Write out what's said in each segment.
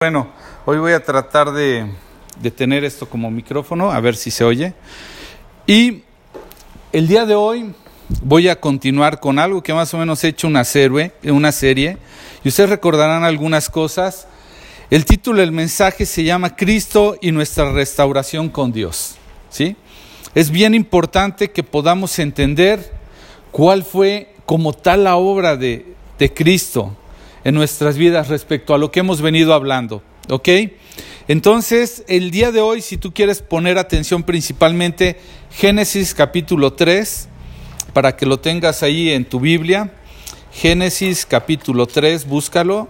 Bueno, hoy voy a tratar de, tener esto como micrófono, a ver si se oye. Y el día de hoy voy a continuar con algo que más o menos he hecho una serie, una serie y ustedes recordarán algunas cosas. El título del mensaje se llama Cristo y nuestra restauración con Dios. ¿sí? Es bien importante que podamos entender cuál fue como tal la obra de Cristo en nuestras vidas respecto a lo que hemos venido hablando. ¿Ok? Entonces, el día de hoy, si tú quieres poner atención principalmente, Génesis capítulo 3, para que lo tengas ahí en tu Biblia. Génesis capítulo 3, búscalo.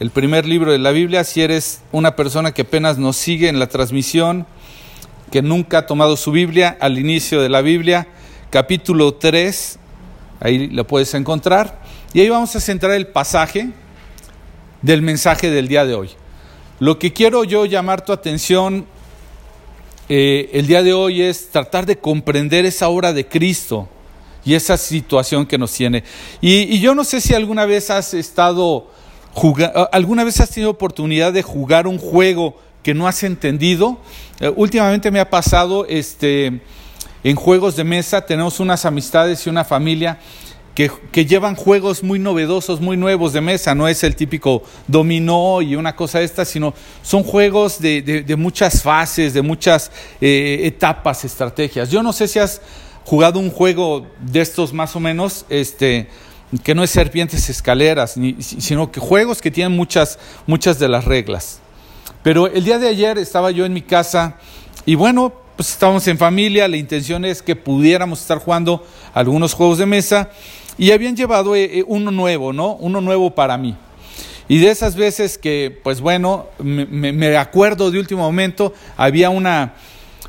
El primer libro de la Biblia, si eres una persona que apenas nos sigue en la transmisión, que nunca ha tomado su Biblia, al inicio de la Biblia, capítulo 3, ahí lo puedes encontrar. Y ahí vamos a centrar el pasaje del mensaje del día de hoy. Lo que quiero yo llamar tu atención eh, el día de hoy es tratar de comprender esa obra de Cristo y esa situación que nos tiene. Y, yo no sé si alguna vez has estado alguna vez has tenido oportunidad de jugar un juego que no has entendido. Eh, últimamente me ha pasado este, en juegos de mesa, tenemos unas amistades y una familia que, llevan juegos muy novedosos, muy nuevos de mesa. No es el típico dominó y una cosa esta, sino son juegos de, de, muchas fases, de muchas eh, etapas, estrategias. Yo no sé si has jugado un juego de estos más o menos, este, que no es serpientes escaleras, sino que juegos que tienen muchas, muchas de las reglas. Pero el día de ayer estaba yo en mi casa y bueno, pues estábamos en familia, la intención es que pudiéramos estar jugando algunos juegos de mesa y habían llevado eh, uno nuevo, ¿no? Uno nuevo para mí. Y de esas veces que, pues bueno, me, acuerdo de último momento, había una,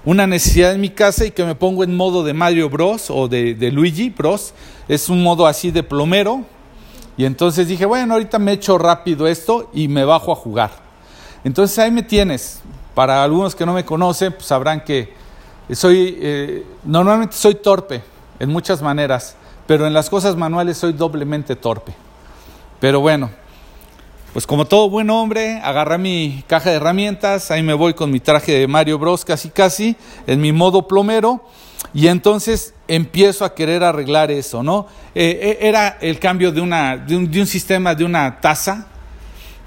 una necesidad en mi casa y que me pongo en modo de Mario Bros o de, de Luigi Bros. Es un modo así de plomero. Y entonces dije, bueno, ahorita me echo rápido esto y me bajo a jugar. Entonces ahí me tienes. Para algunos que no me conocen, pues sabrán que soy, eh, normalmente soy torpe en muchas maneras pero en las cosas manuales soy doblemente torpe. Pero bueno, pues como todo buen hombre, agarré mi caja de herramientas, ahí me voy con mi traje de Mario Bros casi casi, en mi modo plomero, y entonces empiezo a querer arreglar eso, ¿no? Eh, era el cambio de, una, de, un, de un sistema de una taza,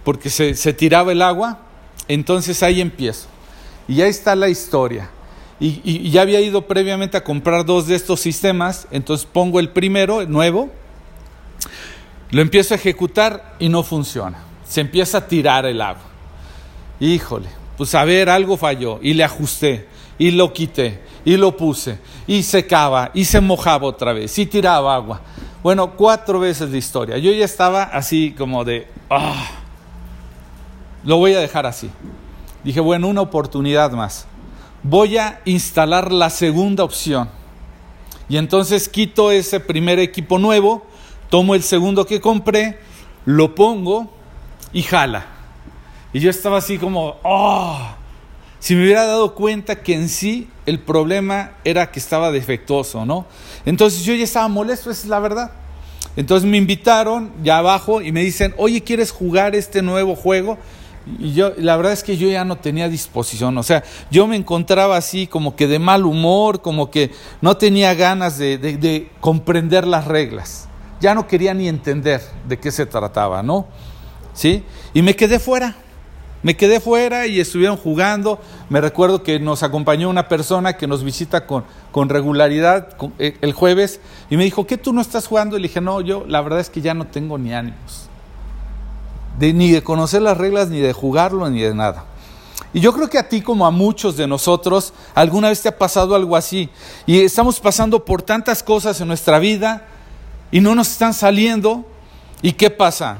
porque se, se tiraba el agua, entonces ahí empiezo. Y ahí está la historia. Y, ya había ido previamente a comprar dos de estos sistemas, entonces pongo el primero, el nuevo, lo empiezo a ejecutar y no funciona. Se empieza a tirar el agua. Híjole, pues a ver, algo falló y le ajusté y lo quité y lo puse y secaba y se mojaba otra vez y tiraba agua. Bueno, cuatro veces la historia. Yo ya estaba así como de, ah, lo voy a dejar así. Dije, bueno, una oportunidad más voy a instalar la segunda opción. Y entonces quito ese primer equipo nuevo, tomo el segundo que compré, lo pongo y jala. Y yo estaba así como, oh, si me hubiera dado cuenta que en sí el problema era que estaba defectuoso, ¿no? Entonces yo ya estaba molesto, esa es la verdad. Entonces me invitaron ya abajo y me dicen, oye, ¿quieres jugar este nuevo juego? Y yo, la verdad es que yo ya no tenía disposición, o sea, yo me encontraba así como que de mal humor, como que no tenía ganas de, de, de comprender las reglas, ya no quería ni entender de qué se trataba, ¿no? ¿Sí? Y me quedé fuera, me quedé fuera y estuvieron jugando. Me recuerdo que nos acompañó una persona que nos visita con, con regularidad eh, el jueves y me dijo, ¿qué tú no estás jugando? Y le dije, no, yo la verdad es que ya no tengo ni ánimos ni de conocer las reglas, ni de jugarlo, ni de nada. Y yo creo que a ti, como a muchos de nosotros, alguna vez te ha pasado algo así. Y estamos pasando por tantas cosas en nuestra vida y no nos están saliendo. ¿Y qué pasa?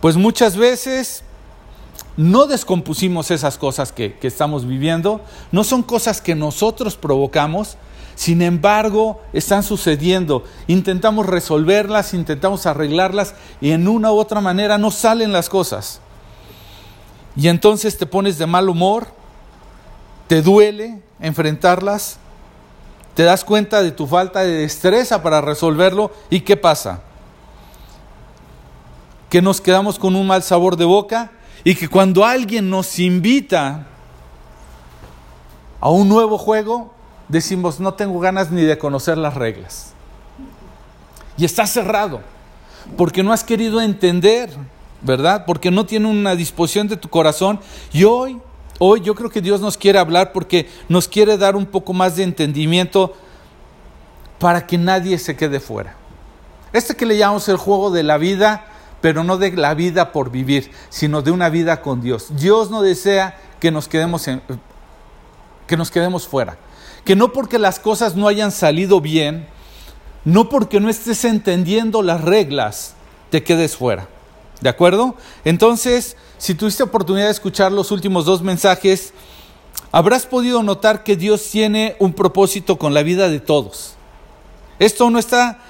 Pues muchas veces no descompusimos esas cosas que, que estamos viviendo, no son cosas que nosotros provocamos, sin embargo, están sucediendo. Intentamos resolverlas, intentamos arreglarlas y en una u otra manera no salen las cosas. Y entonces te pones de mal humor, te duele enfrentarlas, te das cuenta de tu falta de destreza para resolverlo y ¿qué pasa? Que nos quedamos con un mal sabor de boca Y que cuando alguien nos invita a un nuevo juego, decimos, no tengo ganas ni de conocer las reglas. Y está cerrado, porque no has querido entender, ¿verdad? Porque no tiene una disposición de tu corazón. Y hoy, hoy yo creo que Dios nos quiere hablar porque nos quiere dar un poco más de entendimiento para que nadie se quede fuera. Este que le llamamos el juego de la vida, pero no de la vida por vivir, sino de una vida con Dios. Dios no desea que nos quedemos, que nos quedemos fuera. Que no porque las cosas no hayan salido bien, no porque no estés entendiendo las reglas, te quedes fuera. ¿De acuerdo? Entonces, si tuviste oportunidad de escuchar los últimos dos mensajes, habrás podido notar que Dios tiene un propósito con la vida de todos. Esto no está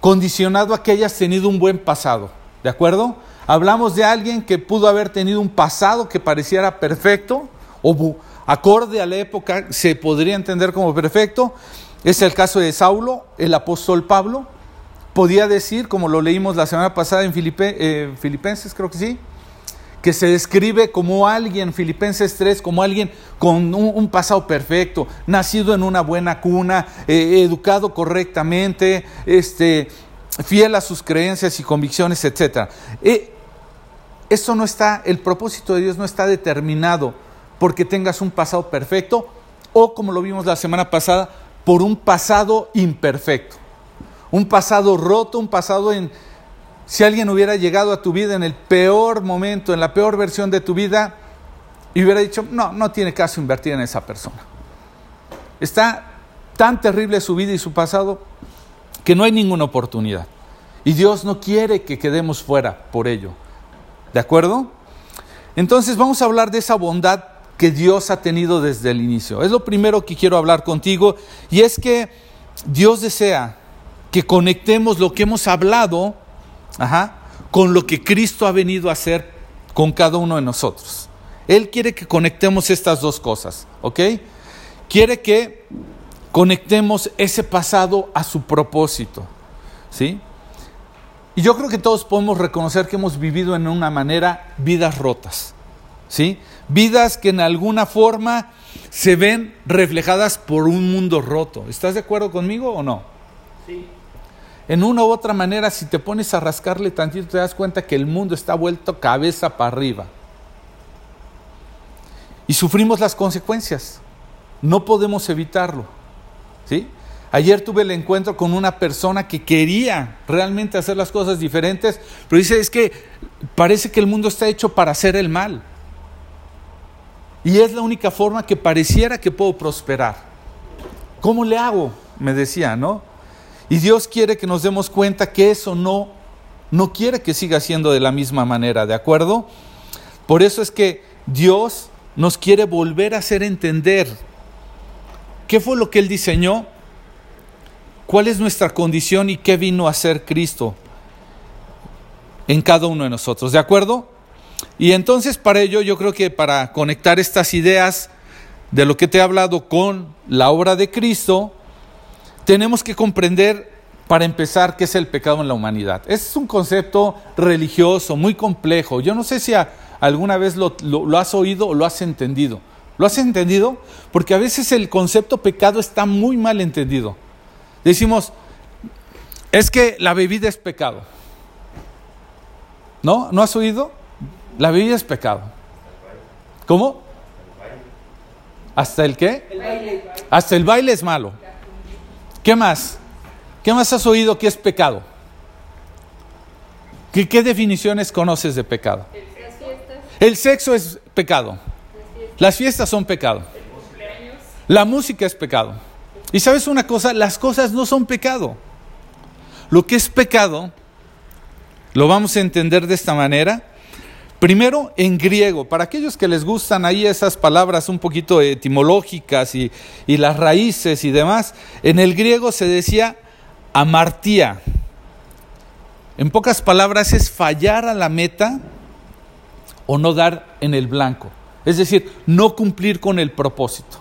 condicionado a que hayas tenido un buen pasado. ¿De acuerdo? Hablamos de alguien que pudo haber tenido un pasado que pareciera perfecto o acorde a la época se podría entender como perfecto. Es el caso de Saulo, el apóstol Pablo. Podía decir, como lo leímos la semana pasada en eh, Filipenses, creo que sí, que se describe como alguien, Filipenses 3, como alguien con un, pasado perfecto, nacido en una buena cuna, eh, educado correctamente, este, fiel a sus creencias y convicciones, etc. Eh, eso no está, el propósito de Dios no está determinado porque tengas un pasado perfecto o, como lo vimos la semana pasada, por un pasado imperfecto. Un pasado roto, un pasado en... Si alguien hubiera llegado a tu vida en el peor momento, en la peor versión de tu vida, y hubiera dicho, no, no tiene caso invertir en esa persona. Está tan terrible su vida y su pasado que no hay ninguna oportunidad. Y Dios no quiere que quedemos fuera por ello. ¿De acuerdo? Entonces vamos a hablar de esa bondad que Dios ha tenido desde el inicio. Es lo primero que quiero hablar contigo y es que Dios desea que conectemos lo que hemos hablado con lo que Cristo ha venido a hacer con cada uno de nosotros. Él quiere que conectemos estas dos cosas, ¿ok? Quiere que conectemos ese pasado a su propósito. ¿Sí? Y yo creo que todos podemos reconocer que hemos vivido en una manera vidas rotas. ¿Sí? Vidas que en alguna forma se ven reflejadas por un mundo roto. ¿Estás de acuerdo conmigo o no? Sí. En una u otra manera, si te pones a rascarle tantito, te das cuenta que el mundo está vuelto cabeza para arriba. Y sufrimos las consecuencias. No podemos evitarlo. ¿Sí? Ayer tuve el encuentro con una persona que quería realmente hacer las cosas diferentes, pero dice, es que parece que el mundo está hecho para hacer el mal. Y es la única forma que pareciera que puedo prosperar. ¿Cómo le hago? Me decía, ¿no? Y Dios quiere que nos demos cuenta que eso no, no quiere que siga siendo de la misma manera, ¿de acuerdo? Por eso es que Dios nos quiere volver a hacer entender ¿Qué fue lo que Él diseñó? ¿Cuál es nuestra condición y qué vino a hacer Cristo en cada uno de nosotros? ¿De acuerdo? Y entonces para ello yo creo que para conectar estas ideas de lo que te he hablado con la obra de Cristo, tenemos que comprender para empezar qué es el pecado en la humanidad. Es un concepto religioso muy complejo. Yo no sé si alguna vez lo, lo has oído o lo has entendido. ¿Lo has entendido? Porque a veces el concepto pecado está muy mal entendido. Decimos, es que la bebida es pecado. ¿No? ¿No has oído? La bebida es pecado. ¿Cómo? ¿Hasta el qué? Hasta el baile es malo. ¿Qué más? ¿Qué más has oído que es pecado? ¿Qué, qué definiciones conoces de pecado? El sexo es pecado. Las fiestas son pecado. La música es pecado. Y sabes una cosa, las cosas no son pecado. Lo que es pecado, lo vamos a entender de esta manera. Primero, en griego, para aquellos que les gustan ahí esas palabras un poquito etimológicas y, las raíces y demás, en el griego se decía amartía. En pocas palabras es fallar a la meta o no dar en el blanco es decir, no cumplir con el propósito.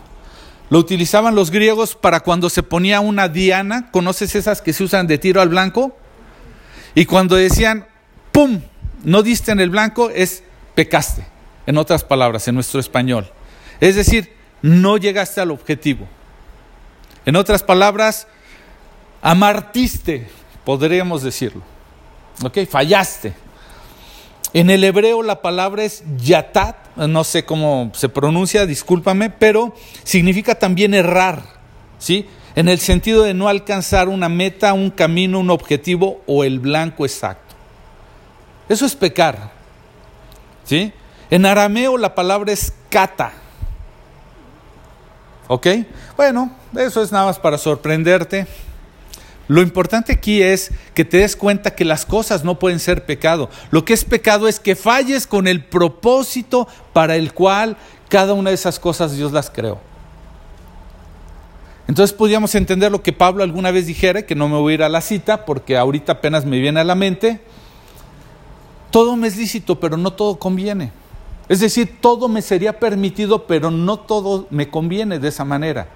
Lo utilizaban los griegos para cuando se ponía una diana, ¿conoces esas que se usan de tiro al blanco? Y cuando decían, ¡pum!, no diste en el blanco, es pecaste, en otras palabras, en nuestro español. Es decir, no llegaste al objetivo. En otras palabras, amartiste, podríamos decirlo. ¿Ok? Fallaste. En el hebreo la palabra es yatat, no sé cómo se pronuncia, discúlpame, pero significa también errar, ¿sí? En el sentido de no alcanzar una meta, un camino, un objetivo o el blanco exacto. Eso es pecar, ¿sí? En arameo la palabra es kata, ¿ok? Bueno, eso es nada más para sorprenderte. Lo importante aquí es que te des cuenta que las cosas no pueden ser pecado. Lo que es pecado es que falles con el propósito para el cual cada una de esas cosas Dios las creó. Entonces podríamos entender lo que Pablo alguna vez dijera, que no me voy a ir a la cita porque ahorita apenas me viene a la mente. Todo me es lícito, pero no todo conviene. Es decir, todo me sería permitido, pero no todo me conviene de esa manera.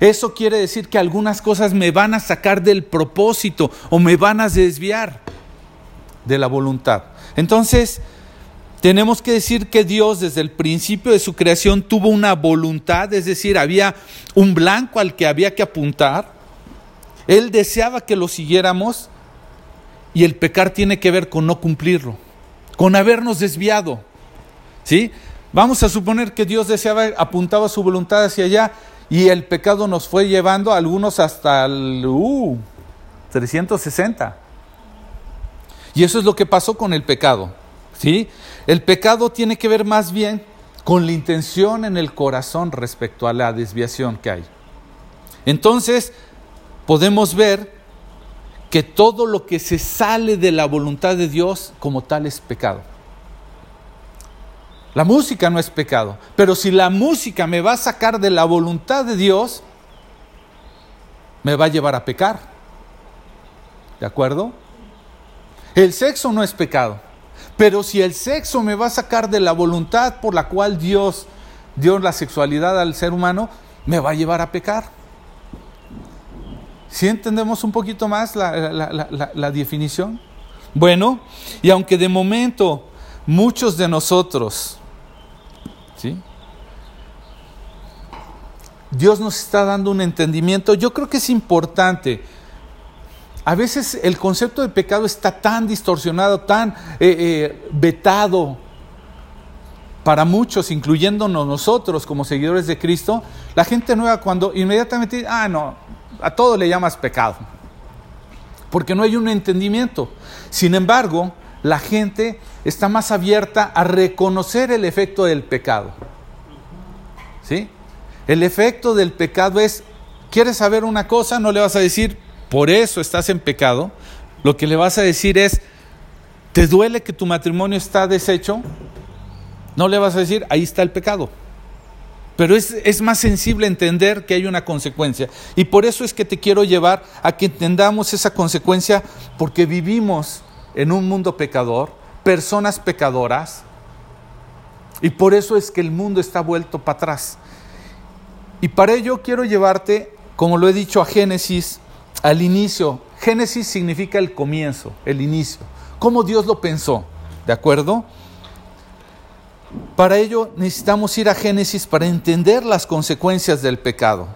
Eso quiere decir que algunas cosas me van a sacar del propósito o me van a desviar de la voluntad. Entonces, tenemos que decir que Dios desde el principio de su creación tuvo una voluntad, es decir, había un blanco al que había que apuntar. Él deseaba que lo siguiéramos y el pecar tiene que ver con no cumplirlo, con habernos desviado. ¿Sí? Vamos a suponer que Dios deseaba, apuntaba su voluntad hacia allá y el pecado nos fue llevando a algunos hasta el 360. Uh, y eso es lo que pasó con el pecado. ¿sí? El pecado tiene que ver más bien con la intención en el corazón respecto a la desviación que hay. Entonces, podemos ver que todo lo que se sale de la voluntad de Dios como tal es pecado. La música no es pecado, pero si la música me va a sacar de la voluntad de Dios, me va a llevar a pecar. ¿De acuerdo? El sexo no es pecado, pero si el sexo me va a sacar de la voluntad por la cual Dios dio la sexualidad al ser humano, me va a llevar a pecar. ¿Sí entendemos un poquito más la, la definición? Bueno, y aunque de momento muchos de nosotros ¿Sí? Dios nos está dando un entendimiento. Yo creo que es importante. A veces el concepto de pecado está tan distorsionado, tan eh, eh, vetado para muchos, incluyéndonos nosotros como seguidores de Cristo. La gente nueva cuando inmediatamente, ah, no, a todo le llamas pecado, porque no hay un entendimiento. Sin embargo, la gente está más abierta a reconocer el efecto del pecado. ¿Sí? El efecto del pecado es, ¿quieres saber una cosa? No le vas a decir, por eso estás en pecado. Lo que le vas a decir es, ¿te duele que tu matrimonio está deshecho? No le vas a decir, ahí está el pecado. Pero es, es, más sensible entender que hay una consecuencia. Y por eso es que te quiero llevar a que entendamos esa consecuencia, porque vivimos en un mundo pecador, personas pecadoras, y por eso es que el mundo está vuelto para atrás. Y para ello quiero llevarte, como lo he dicho, a Génesis, al inicio. Génesis significa el comienzo, el inicio. Cómo Dios lo pensó, ¿de acuerdo? Para ello necesitamos ir a Génesis para entender las consecuencias del pecado,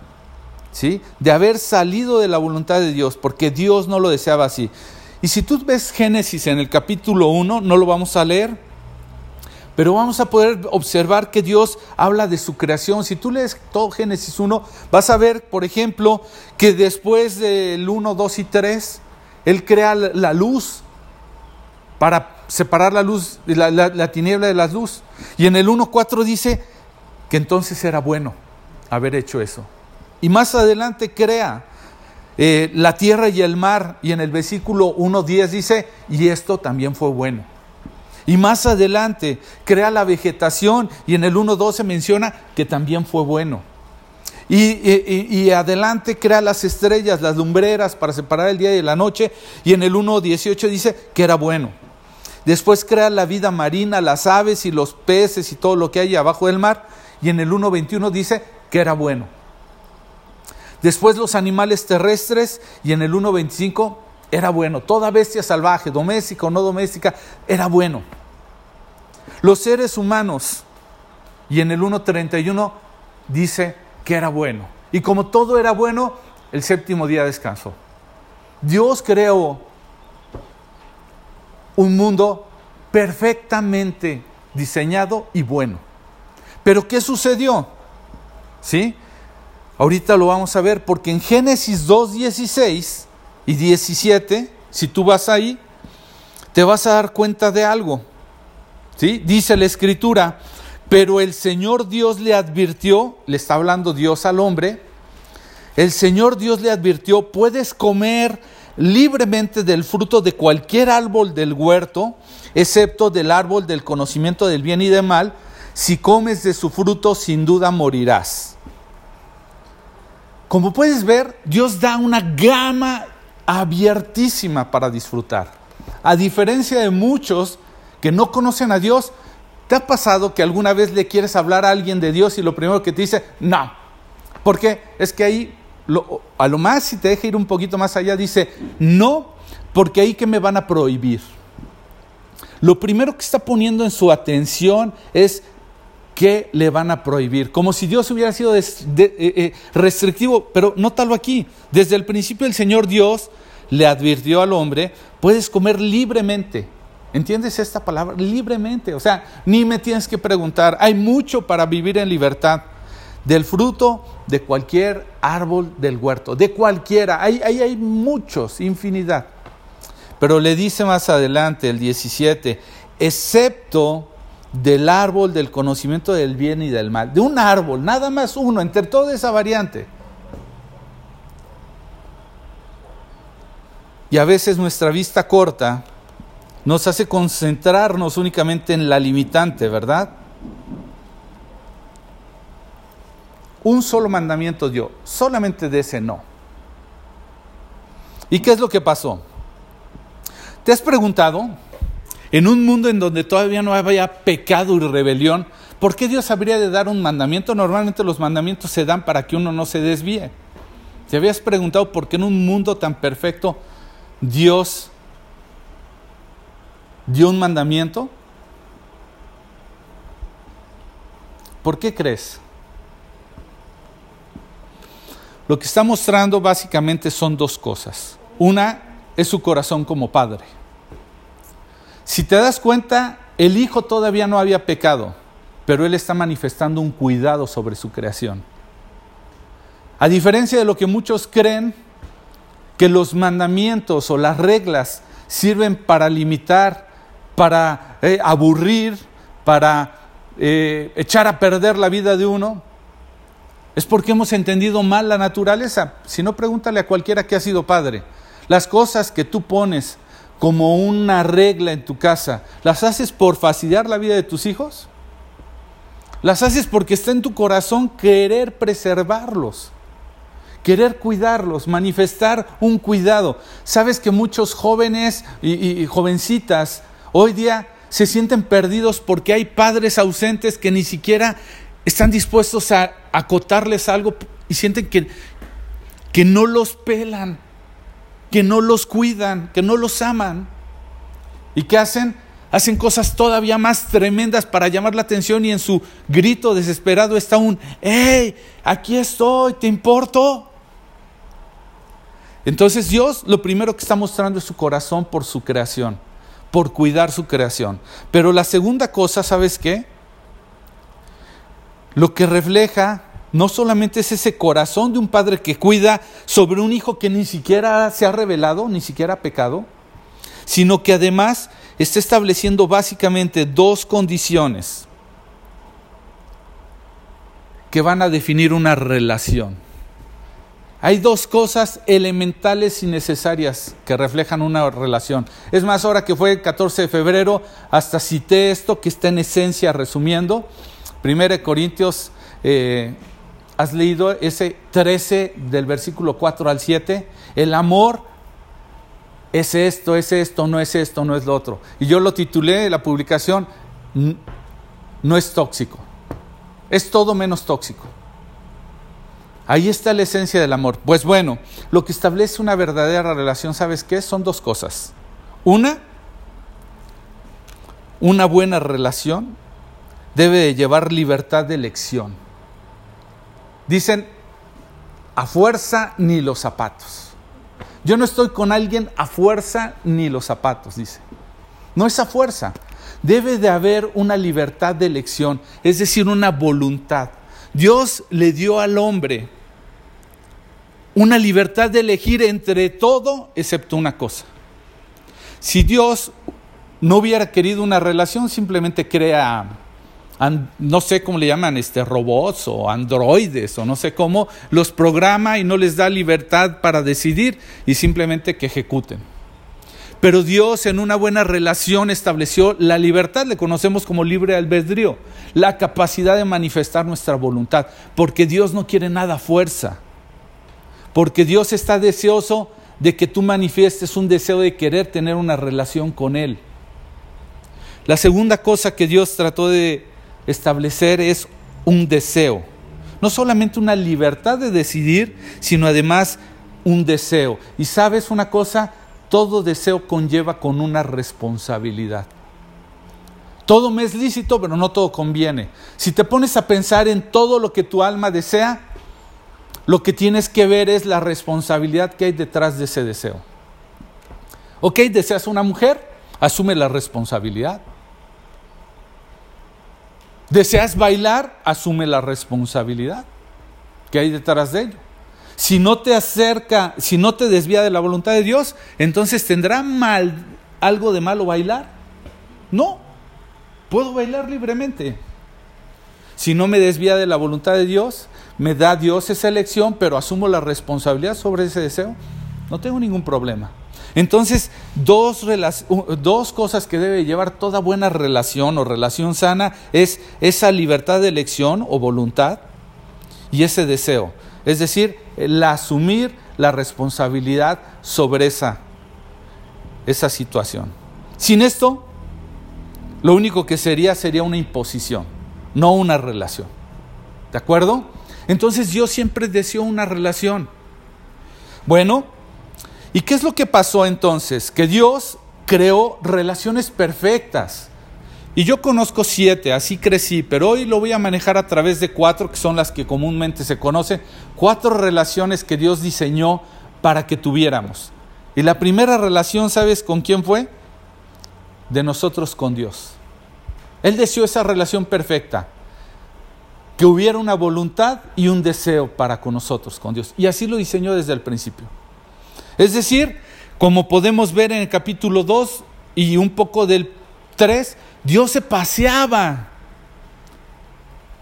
¿sí? De haber salido de la voluntad de Dios, porque Dios no lo deseaba así. Y si tú ves Génesis en el capítulo 1, no lo vamos a leer, pero vamos a poder observar que Dios habla de su creación. Si tú lees todo Génesis 1, vas a ver, por ejemplo, que después del 1, 2 y 3, Él crea la luz para separar la luz, la, la tiniebla de la luz. Y en el 1, 4 dice que entonces era bueno haber hecho eso. Y más adelante crea eh, la tierra y el mar, y en el versículo 1.10 dice, y esto también fue bueno. Y más adelante crea la vegetación y en el 1.12 menciona que también fue bueno. Y, adelante crea las estrellas, las lumbreras para separar el día y la noche y en el 1.18 dice que era bueno. Después crea la vida marina, las aves y los peces y todo lo que hay abajo del mar y en el 1.21 dice que era bueno. Después los animales terrestres y en el 1.25 era bueno. Toda bestia salvaje, doméstica o no doméstica, era bueno. los seres humanos. Y en el 1.31 dice que era bueno. Y como todo era bueno, el séptimo día descansó. Dios creó un mundo perfectamente diseñado y bueno. Pero ¿qué sucedió? ¿Sí? Ahorita lo vamos a ver porque en Génesis 2, 16 y 17, si tú vas ahí, te vas a dar cuenta de algo. ¿Sí? Dice la escritura, pero el Señor Dios le advirtió, le está hablando Dios al hombre, el Señor Dios le advirtió, puedes comer libremente del fruto de cualquier árbol del huerto, excepto del árbol del conocimiento del bien y del mal, si comes de su fruto sin duda morirás. Como puedes ver, Dios da una gama abiertísima para disfrutar. A diferencia de muchos que no conocen a Dios, ¿te ha pasado que alguna vez le quieres hablar a alguien de Dios y lo primero que te dice, no? Porque es que ahí, a lo más, si te deja ir un poquito más allá, dice, no, porque ahí que me van a prohibir. Lo primero que está poniendo en su atención es que le van a prohibir, como si Dios hubiera sido eh, eh, restrictivo, pero nótalo aquí, desde el principio el Señor Dios le advirtió al hombre, puedes comer libremente. ¿Entiendes esta palabra? Libremente. O sea, ni me tienes que preguntar. Hay mucho para vivir en libertad. Del fruto de cualquier árbol del huerto. De cualquiera. Ahí hay, hay muchos, infinidad. Pero le dice más adelante, el 17, excepto del árbol del conocimiento del bien y del mal. De un árbol, nada más uno, entre toda esa variante. Y a veces nuestra vista corta nos hace concentrarnos únicamente en la limitante, ¿verdad? Un solo mandamiento dio, solamente de ese no. ¿Y qué es lo que pasó? ¿Te has preguntado, en un mundo en donde todavía no había pecado y rebelión, ¿por qué Dios habría de dar un mandamiento? Normalmente los mandamientos se dan para que uno no se desvíe. ¿Te habías preguntado por qué en un mundo tan perfecto Dios dio un mandamiento? ¿Por qué crees? Lo que está mostrando básicamente son dos cosas. Una es su corazón como padre. Si te das cuenta, el Hijo todavía no había pecado, pero Él está manifestando un cuidado sobre su creación. A diferencia de lo que muchos creen, que los mandamientos o las reglas sirven para limitar, para eh, aburrir, para eh, echar a perder la vida de uno, es porque hemos entendido mal la naturaleza. Si no, pregúntale a cualquiera que ha sido padre. Las cosas que tú pones como una regla en tu casa, ¿las haces por fastidiar la vida de tus hijos? ¿Las haces porque está en tu corazón querer preservarlos? querer cuidarlos, manifestar un cuidado. Sabes que muchos jóvenes y, jovencitas hoy día se sienten perdidos porque hay padres ausentes que ni siquiera están dispuestos a acotarles algo y sienten que, que no los pelan, que no los cuidan, que no los aman. ¿Y qué hacen? Hacen cosas todavía más tremendas para llamar la atención y en su grito desesperado está un, ¡Hey! Aquí estoy, ¿te importo? Entonces Dios lo primero que está mostrando es su corazón por su creación, por cuidar su creación. Pero la segunda cosa, ¿sabes qué? Lo que refleja no solamente es ese corazón de un padre que cuida sobre un hijo que ni siquiera se ha revelado, ni siquiera ha pecado, sino que además está estableciendo básicamente dos condiciones que van a definir una relación. Hay dos cosas elementales y necesarias que reflejan una relación. Es más, ahora que fue el 14 de febrero, hasta cité esto que está en esencia resumiendo. 1 Corintios, eh, has leído ese 13 del versículo 4 al 7. El amor es esto, es esto, no es esto, no es lo otro. Y yo lo titulé, la publicación, no es tóxico. Es todo menos tóxico. Ahí está la esencia del amor. Pues bueno, lo que establece una verdadera relación, ¿sabes qué? Son dos cosas. Una, una buena relación debe de llevar libertad de elección. Dicen, a fuerza ni los zapatos. Yo no estoy con alguien a fuerza ni los zapatos, dice. No es a fuerza. Debe de haber una libertad de elección, es decir, una voluntad. Dios le dio al hombre una libertad de elegir entre todo excepto una cosa. Si Dios no hubiera querido una relación, simplemente crea, no sé cómo le llaman, este, robots o androides o no sé cómo, los programa y no les da libertad para decidir y simplemente que ejecuten. Pero Dios en una buena relación estableció la libertad, le conocemos como libre albedrío, la capacidad de manifestar nuestra voluntad, porque Dios no quiere nada fuerza, porque Dios está deseoso de que tú manifiestes un deseo de querer tener una relación con Él. La segunda cosa que Dios trató de establecer es un deseo, no solamente una libertad de decidir, sino además un deseo. Y sabes una cosa, todo deseo conlleva con una responsabilidad. Todo me es lícito, pero no todo conviene. Si te pones a pensar en todo lo que tu alma desea, lo que tienes que ver es la responsabilidad que hay detrás de ese deseo. Ok, deseas una mujer, asume la responsabilidad. Deseas bailar, asume la responsabilidad que hay detrás de ello. Si no te acerca, si no te desvía de la voluntad de Dios, entonces tendrá mal algo de malo bailar. No, puedo bailar libremente. Si no me desvía de la voluntad de Dios, me da Dios esa elección, pero asumo la responsabilidad sobre ese deseo, no tengo ningún problema. Entonces, dos, dos, cosas que debe llevar toda buena relación o relación sana es esa libertad de elección o voluntad y ese deseo. Es decir, el asumir la responsabilidad sobre esa, esa situación. Sin esto, lo único que sería sería una imposición, no una relación. ¿De acuerdo? Entonces Dios siempre deseó una relación. Bueno, ¿y qué es lo que pasó entonces? Que Dios creó relaciones perfectas. Y yo conozco siete, así crecí, pero hoy lo voy a manejar a través de cuatro, que son las que comúnmente se conocen, cuatro relaciones que Dios diseñó para que tuviéramos. Y la primera relación, ¿sabes con quién fue? De nosotros con Dios. Él deseó esa relación perfecta, que hubiera una voluntad y un deseo para con nosotros, con Dios. Y así lo diseñó desde el principio. Es decir, como podemos ver en el capítulo 2 y un poco del 3, Dios se paseaba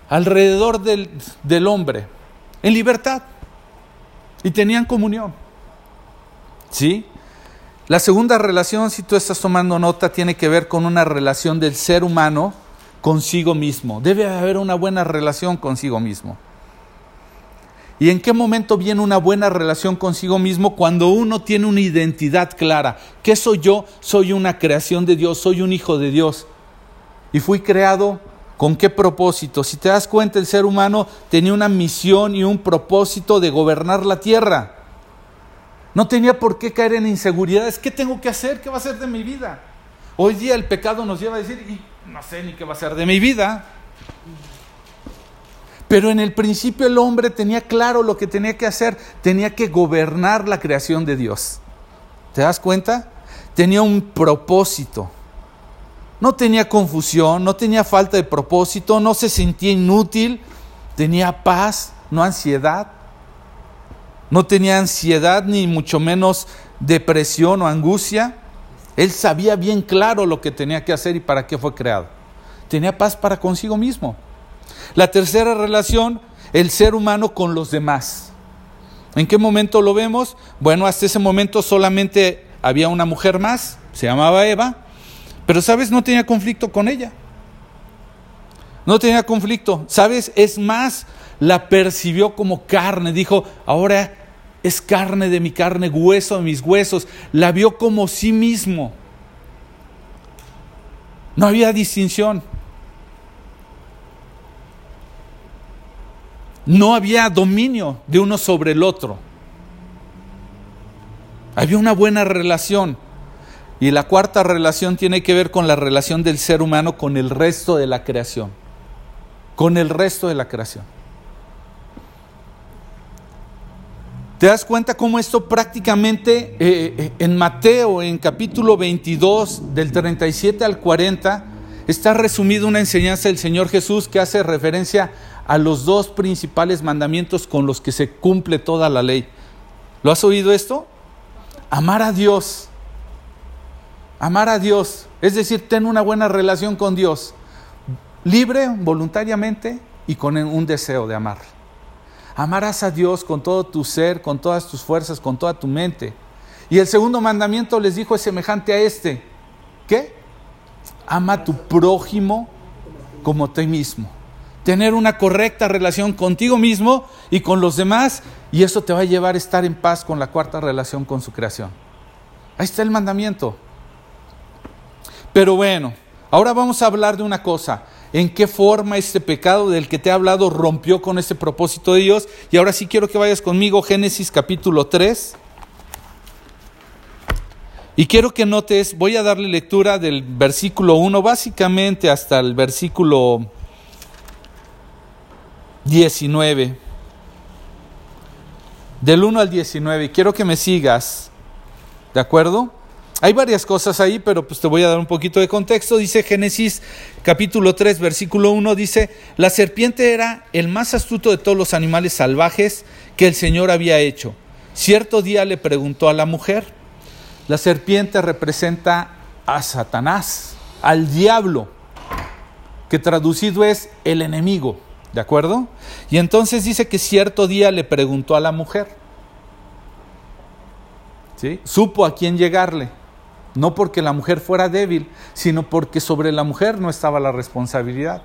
alrededor del, del hombre en libertad y tenían comunión. ¿Sí? La segunda relación, si tú estás tomando nota, tiene que ver con una relación del ser humano consigo mismo. Debe haber una buena relación consigo mismo. ¿Y en qué momento viene una buena relación consigo mismo? Cuando uno tiene una identidad clara. ¿Qué soy yo? Soy una creación de Dios, soy un hijo de Dios. Y fui creado con qué propósito. Si te das cuenta, el ser humano tenía una misión y un propósito de gobernar la tierra. No tenía por qué caer en inseguridades. ¿Qué tengo que hacer? ¿Qué va a ser de mi vida? Hoy día el pecado nos lleva a decir, y no sé ni qué va a ser de mi vida. Pero en el principio el hombre tenía claro lo que tenía que hacer, tenía que gobernar la creación de Dios. ¿Te das cuenta? Tenía un propósito. No tenía confusión, no tenía falta de propósito, no se sentía inútil, tenía paz, no ansiedad. No tenía ansiedad ni mucho menos depresión o angustia. Él sabía bien claro lo que tenía que hacer y para qué fue creado. Tenía paz para consigo mismo. La tercera relación, el ser humano con los demás. ¿En qué momento lo vemos? Bueno, hasta ese momento solamente había una mujer más, se llamaba Eva, pero, ¿sabes? No tenía conflicto con ella. No tenía conflicto. ¿Sabes? Es más, la percibió como carne. Dijo, ahora es carne de mi carne, hueso de mis huesos. La vio como sí mismo. No había distinción. No había dominio de uno sobre el otro. Había una buena relación. Y la cuarta relación tiene que ver con la relación del ser humano con el resto de la creación. Con el resto de la creación. ¿Te das cuenta cómo esto prácticamente eh, eh, en Mateo, en capítulo 22, del 37 al 40, está resumido una enseñanza del Señor Jesús que hace referencia a los dos principales mandamientos con los que se cumple toda la ley. ¿Lo has oído esto? Amar a Dios. Amar a Dios. Es decir, tener una buena relación con Dios. Libre, voluntariamente y con un deseo de amar. Amarás a Dios con todo tu ser, con todas tus fuerzas, con toda tu mente. Y el segundo mandamiento les dijo es semejante a este. ¿Qué? Ama a tu prójimo como ti mismo. Tener una correcta relación contigo mismo y con los demás y eso te va a llevar a estar en paz con la cuarta relación con su creación. Ahí está el mandamiento. Pero bueno, ahora vamos a hablar de una cosa en qué forma este pecado del que te he hablado rompió con ese propósito de Dios. Y ahora sí quiero que vayas conmigo, Génesis capítulo 3. Y quiero que notes, voy a darle lectura del versículo 1 básicamente hasta el versículo 19. Del 1 al 19. Quiero que me sigas. ¿De acuerdo? Hay varias cosas ahí, pero pues te voy a dar un poquito de contexto. Dice Génesis capítulo 3, versículo 1, dice, la serpiente era el más astuto de todos los animales salvajes que el Señor había hecho. Cierto día le preguntó a la mujer, la serpiente representa a Satanás, al diablo, que traducido es el enemigo, ¿de acuerdo? Y entonces dice que cierto día le preguntó a la mujer, ¿sí? Supo a quién llegarle no porque la mujer fuera débil, sino porque sobre la mujer no estaba la responsabilidad.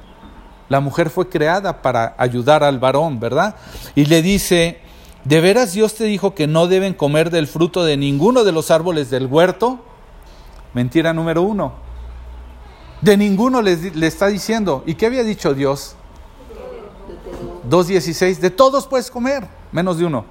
La mujer fue creada para ayudar al varón, ¿verdad? Y le dice, ¿de veras Dios te dijo que no deben comer del fruto de ninguno de los árboles del huerto? Mentira número uno. De ninguno le, le está diciendo. ¿Y qué había dicho Dios? 2.16. De todos puedes comer, menos de uno.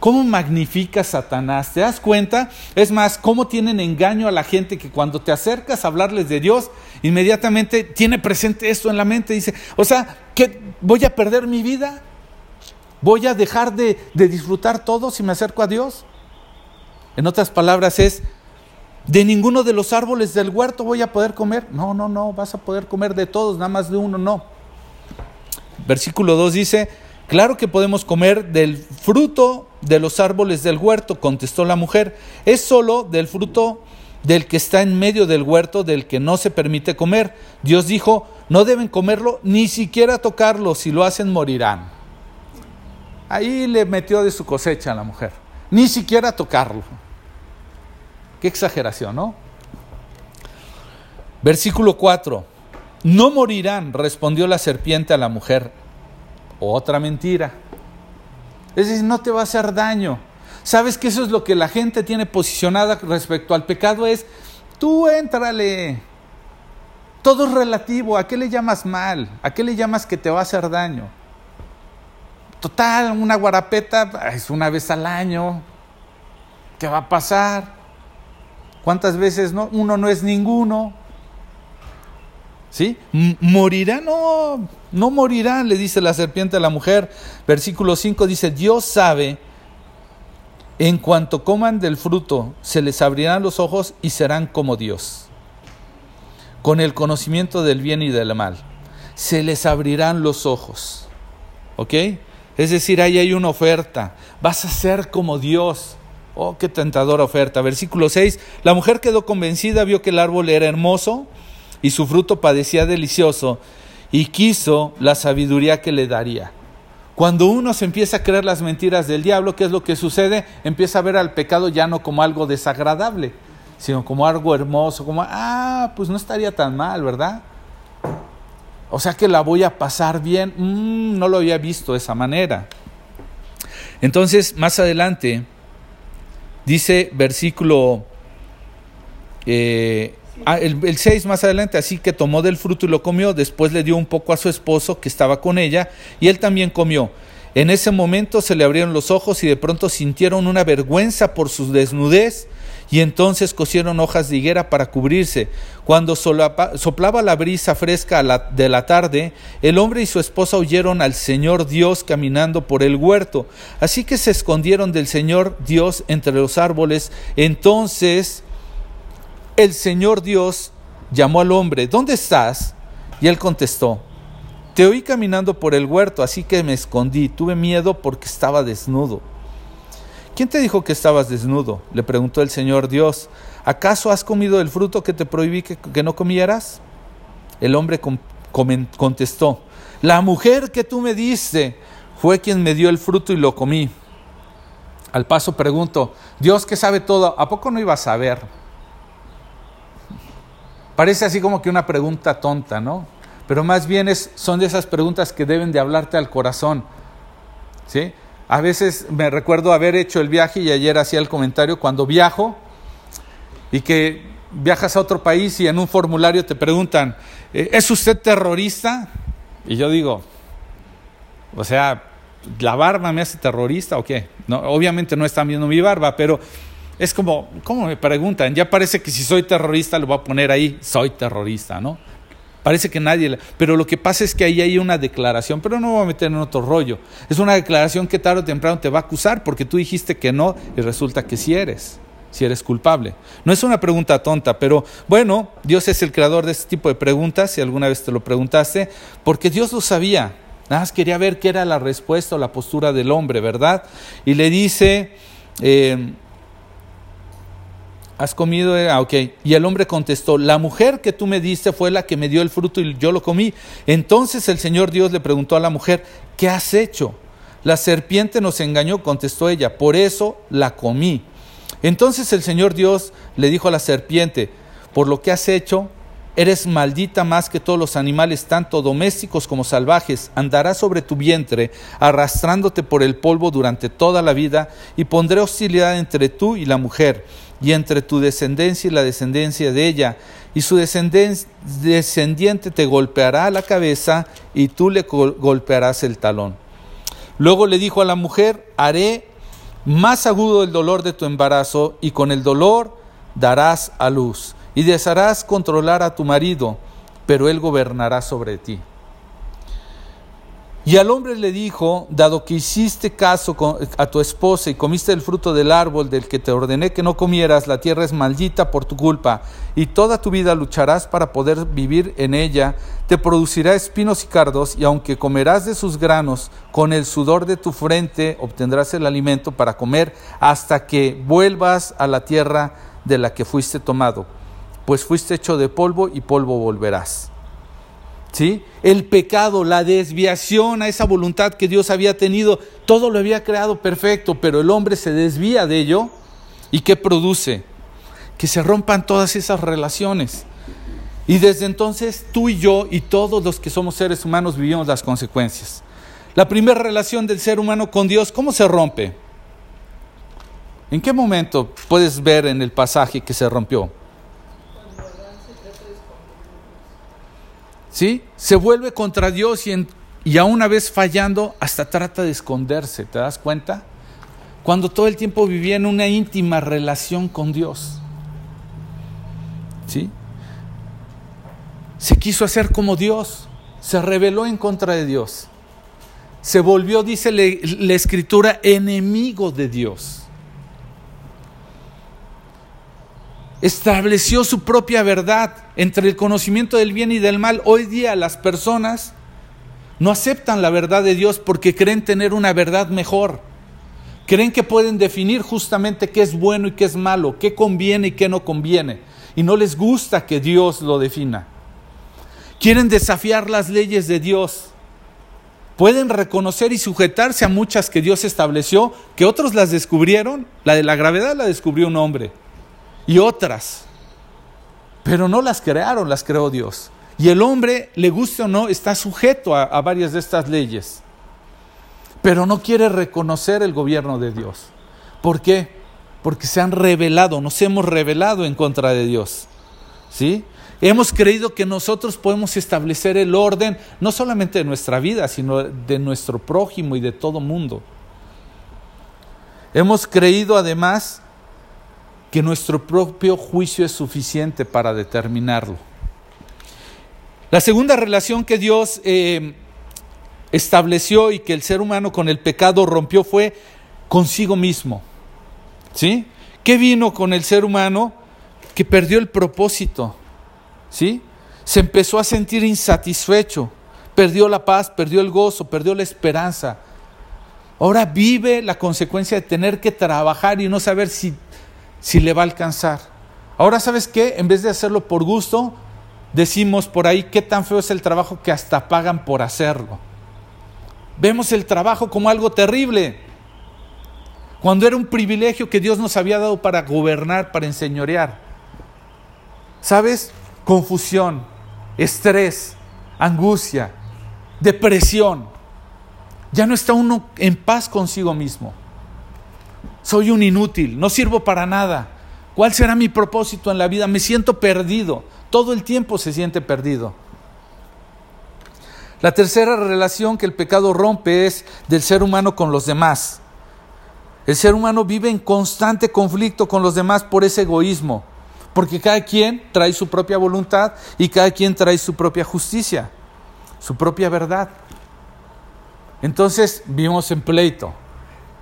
¿Cómo magnifica Satanás? ¿Te das cuenta? Es más, cómo tienen engaño a la gente que cuando te acercas a hablarles de Dios, inmediatamente tiene presente esto en la mente. Dice, o sea, ¿que voy a perder mi vida? ¿Voy a dejar de, de disfrutar todo si me acerco a Dios? En otras palabras es, de ninguno de los árboles del huerto voy a poder comer. No, no, no, vas a poder comer de todos, nada más de uno no. Versículo 2 dice, Claro que podemos comer del fruto de los árboles del huerto, contestó la mujer. Es solo del fruto del que está en medio del huerto, del que no se permite comer. Dios dijo, no deben comerlo, ni siquiera tocarlo, si lo hacen morirán. Ahí le metió de su cosecha a la mujer, ni siquiera tocarlo. Qué exageración, ¿no? Versículo 4. No morirán, respondió la serpiente a la mujer otra mentira. Es decir, no te va a hacer daño. ¿Sabes que eso es lo que la gente tiene posicionada respecto al pecado? Es, tú éntrale. Todo es relativo. ¿A qué le llamas mal? ¿A qué le llamas que te va a hacer daño? Total, una guarapeta es una vez al año. ¿Qué va a pasar? ¿Cuántas veces no? Uno no es ninguno. ¿Sí? Morirá, no, no morirá, le dice la serpiente a la mujer. Versículo 5 dice, Dios sabe, en cuanto coman del fruto, se les abrirán los ojos y serán como Dios, con el conocimiento del bien y del mal. Se les abrirán los ojos. ¿Ok? Es decir, ahí hay una oferta. Vas a ser como Dios. Oh, qué tentadora oferta. Versículo 6. La mujer quedó convencida, vio que el árbol era hermoso y su fruto parecía delicioso, y quiso la sabiduría que le daría. Cuando uno se empieza a creer las mentiras del diablo, ¿qué es lo que sucede? Empieza a ver al pecado ya no como algo desagradable, sino como algo hermoso, como, ah, pues no estaría tan mal, ¿verdad? O sea que la voy a pasar bien. Mm, no lo había visto de esa manera. Entonces, más adelante, dice versículo eh, Ah, el 6 más adelante, así que tomó del fruto y lo comió, después le dio un poco a su esposo que estaba con ella, y él también comió. En ese momento se le abrieron los ojos y de pronto sintieron una vergüenza por su desnudez, y entonces cosieron hojas de higuera para cubrirse. Cuando soplaba la brisa fresca de la tarde, el hombre y su esposa oyeron al Señor Dios caminando por el huerto. Así que se escondieron del Señor Dios entre los árboles. Entonces el Señor Dios llamó al hombre, ¿dónde estás? Y él contestó, te oí caminando por el huerto, así que me escondí. Tuve miedo porque estaba desnudo. ¿Quién te dijo que estabas desnudo? Le preguntó el Señor Dios. ¿Acaso has comido el fruto que te prohibí que, no comieras? El hombre contestó, la mujer que tú me diste fue quien me dio el fruto y lo comí. Al paso pregunto, Dios que sabe todo, ¿a poco no iba a saber? Parece así como que una pregunta tonta, ¿no? Pero más bien es, son de esas preguntas que deben de hablarte al corazón. ¿Sí? A veces me recuerdo haber hecho el viaje y ayer hacía el comentario cuando viajo y que viajas a otro país y en un formulario te preguntan, eh, ¿es usted terrorista? Y yo digo, o sea, ¿la barba me hace terrorista o qué? No, obviamente no están viendo mi barba, pero es como, ¿cómo me preguntan? Ya parece que si soy terrorista lo voy a poner ahí, soy terrorista, ¿no? Parece que nadie... Pero lo que pasa es que ahí hay una declaración, pero no me voy a meter en otro rollo. Es una declaración que tarde o temprano te va a acusar porque tú dijiste que no y resulta que sí eres, si eres culpable. No es una pregunta tonta, pero bueno, Dios es el creador de este tipo de preguntas, si alguna vez te lo preguntaste, porque Dios lo sabía. Nada más quería ver qué era la respuesta o la postura del hombre, ¿verdad? Y le dice... Eh, ¿Has comido? Ah, ok. Y el hombre contestó, la mujer que tú me diste fue la que me dio el fruto y yo lo comí. Entonces el Señor Dios le preguntó a la mujer, ¿qué has hecho? La serpiente nos engañó, contestó ella, por eso la comí. Entonces el Señor Dios le dijo a la serpiente, por lo que has hecho, eres maldita más que todos los animales, tanto domésticos como salvajes. Andarás sobre tu vientre, arrastrándote por el polvo durante toda la vida, y pondré hostilidad entre tú y la mujer y entre tu descendencia y la descendencia de ella, y su descendiente te golpeará la cabeza y tú le golpearás el talón. Luego le dijo a la mujer, haré más agudo el dolor de tu embarazo y con el dolor darás a luz y desearás controlar a tu marido, pero él gobernará sobre ti. Y al hombre le dijo, dado que hiciste caso a tu esposa y comiste el fruto del árbol del que te ordené que no comieras, la tierra es maldita por tu culpa, y toda tu vida lucharás para poder vivir en ella, te producirá espinos y cardos, y aunque comerás de sus granos, con el sudor de tu frente obtendrás el alimento para comer hasta que vuelvas a la tierra de la que fuiste tomado, pues fuiste hecho de polvo y polvo volverás. El pecado, la desviación a esa voluntad que Dios había tenido, todo lo había creado perfecto, pero el hombre se desvía de ello. ¿Y qué produce? Que se rompan todas esas relaciones. Y desde entonces tú y yo y todos los que somos seres humanos vivimos las consecuencias. La primera relación del ser humano con Dios, ¿cómo se rompe? ¿En qué momento puedes ver en el pasaje que se rompió? ¿Sí? Se vuelve contra Dios y, y a una vez fallando hasta trata de esconderse, ¿te das cuenta? Cuando todo el tiempo vivía en una íntima relación con Dios. ¿Sí? Se quiso hacer como Dios, se rebeló en contra de Dios. Se volvió, dice la escritura, enemigo de Dios. Estableció su propia verdad entre el conocimiento del bien y del mal. Hoy día las personas no aceptan la verdad de Dios porque creen tener una verdad mejor. Creen que pueden definir justamente qué es bueno y qué es malo, qué conviene y qué no conviene. Y no les gusta que Dios lo defina. Quieren desafiar las leyes de Dios. Pueden reconocer y sujetarse a muchas que Dios estableció, que otros las descubrieron. La de la gravedad la descubrió un hombre y otras. Pero no las crearon, las creó Dios. Y el hombre, le guste o no, está sujeto a, varias de estas leyes. Pero no quiere reconocer el gobierno de Dios. ¿Por qué? Porque se han revelado, nos hemos revelado en contra de Dios. ¿Sí? Hemos creído que nosotros podemos establecer el orden, no solamente de nuestra vida, sino de nuestro prójimo y de todo mundo. Hemos creído además que nuestro propio juicio es suficiente para determinarlo. La segunda relación que Dios eh, estableció y que el ser humano con el pecado rompió fue consigo mismo. ¿Sí? ¿Qué vino con el ser humano? Que perdió el propósito. ¿Sí? Se empezó a sentir insatisfecho, perdió la paz, perdió el gozo, perdió la esperanza. Ahora vive la consecuencia de tener que trabajar y no saber si, si le va a alcanzar. Ahora, ¿sabes qué? En vez de hacerlo por gusto, decimos por ahí qué tan feo es el trabajo que hasta pagan por hacerlo. Vemos el trabajo como algo terrible, cuando era un privilegio que Dios nos había dado para gobernar, para enseñorear. ¿Sabes? Confusión, estrés, angustia, depresión. Ya no está uno en paz consigo mismo. Soy un inútil, no sirvo para nada. ¿Cuál será mi propósito en la vida? Me siento perdido. Todo el tiempo se siente perdido. La tercera relación que el pecado rompe es del ser humano con los demás. El ser humano vive en constante conflicto con los demás por ese egoísmo, porque cada quien trae su propia voluntad y cada quien trae su propia justicia, su propia verdad. Entonces vivimos en pleito,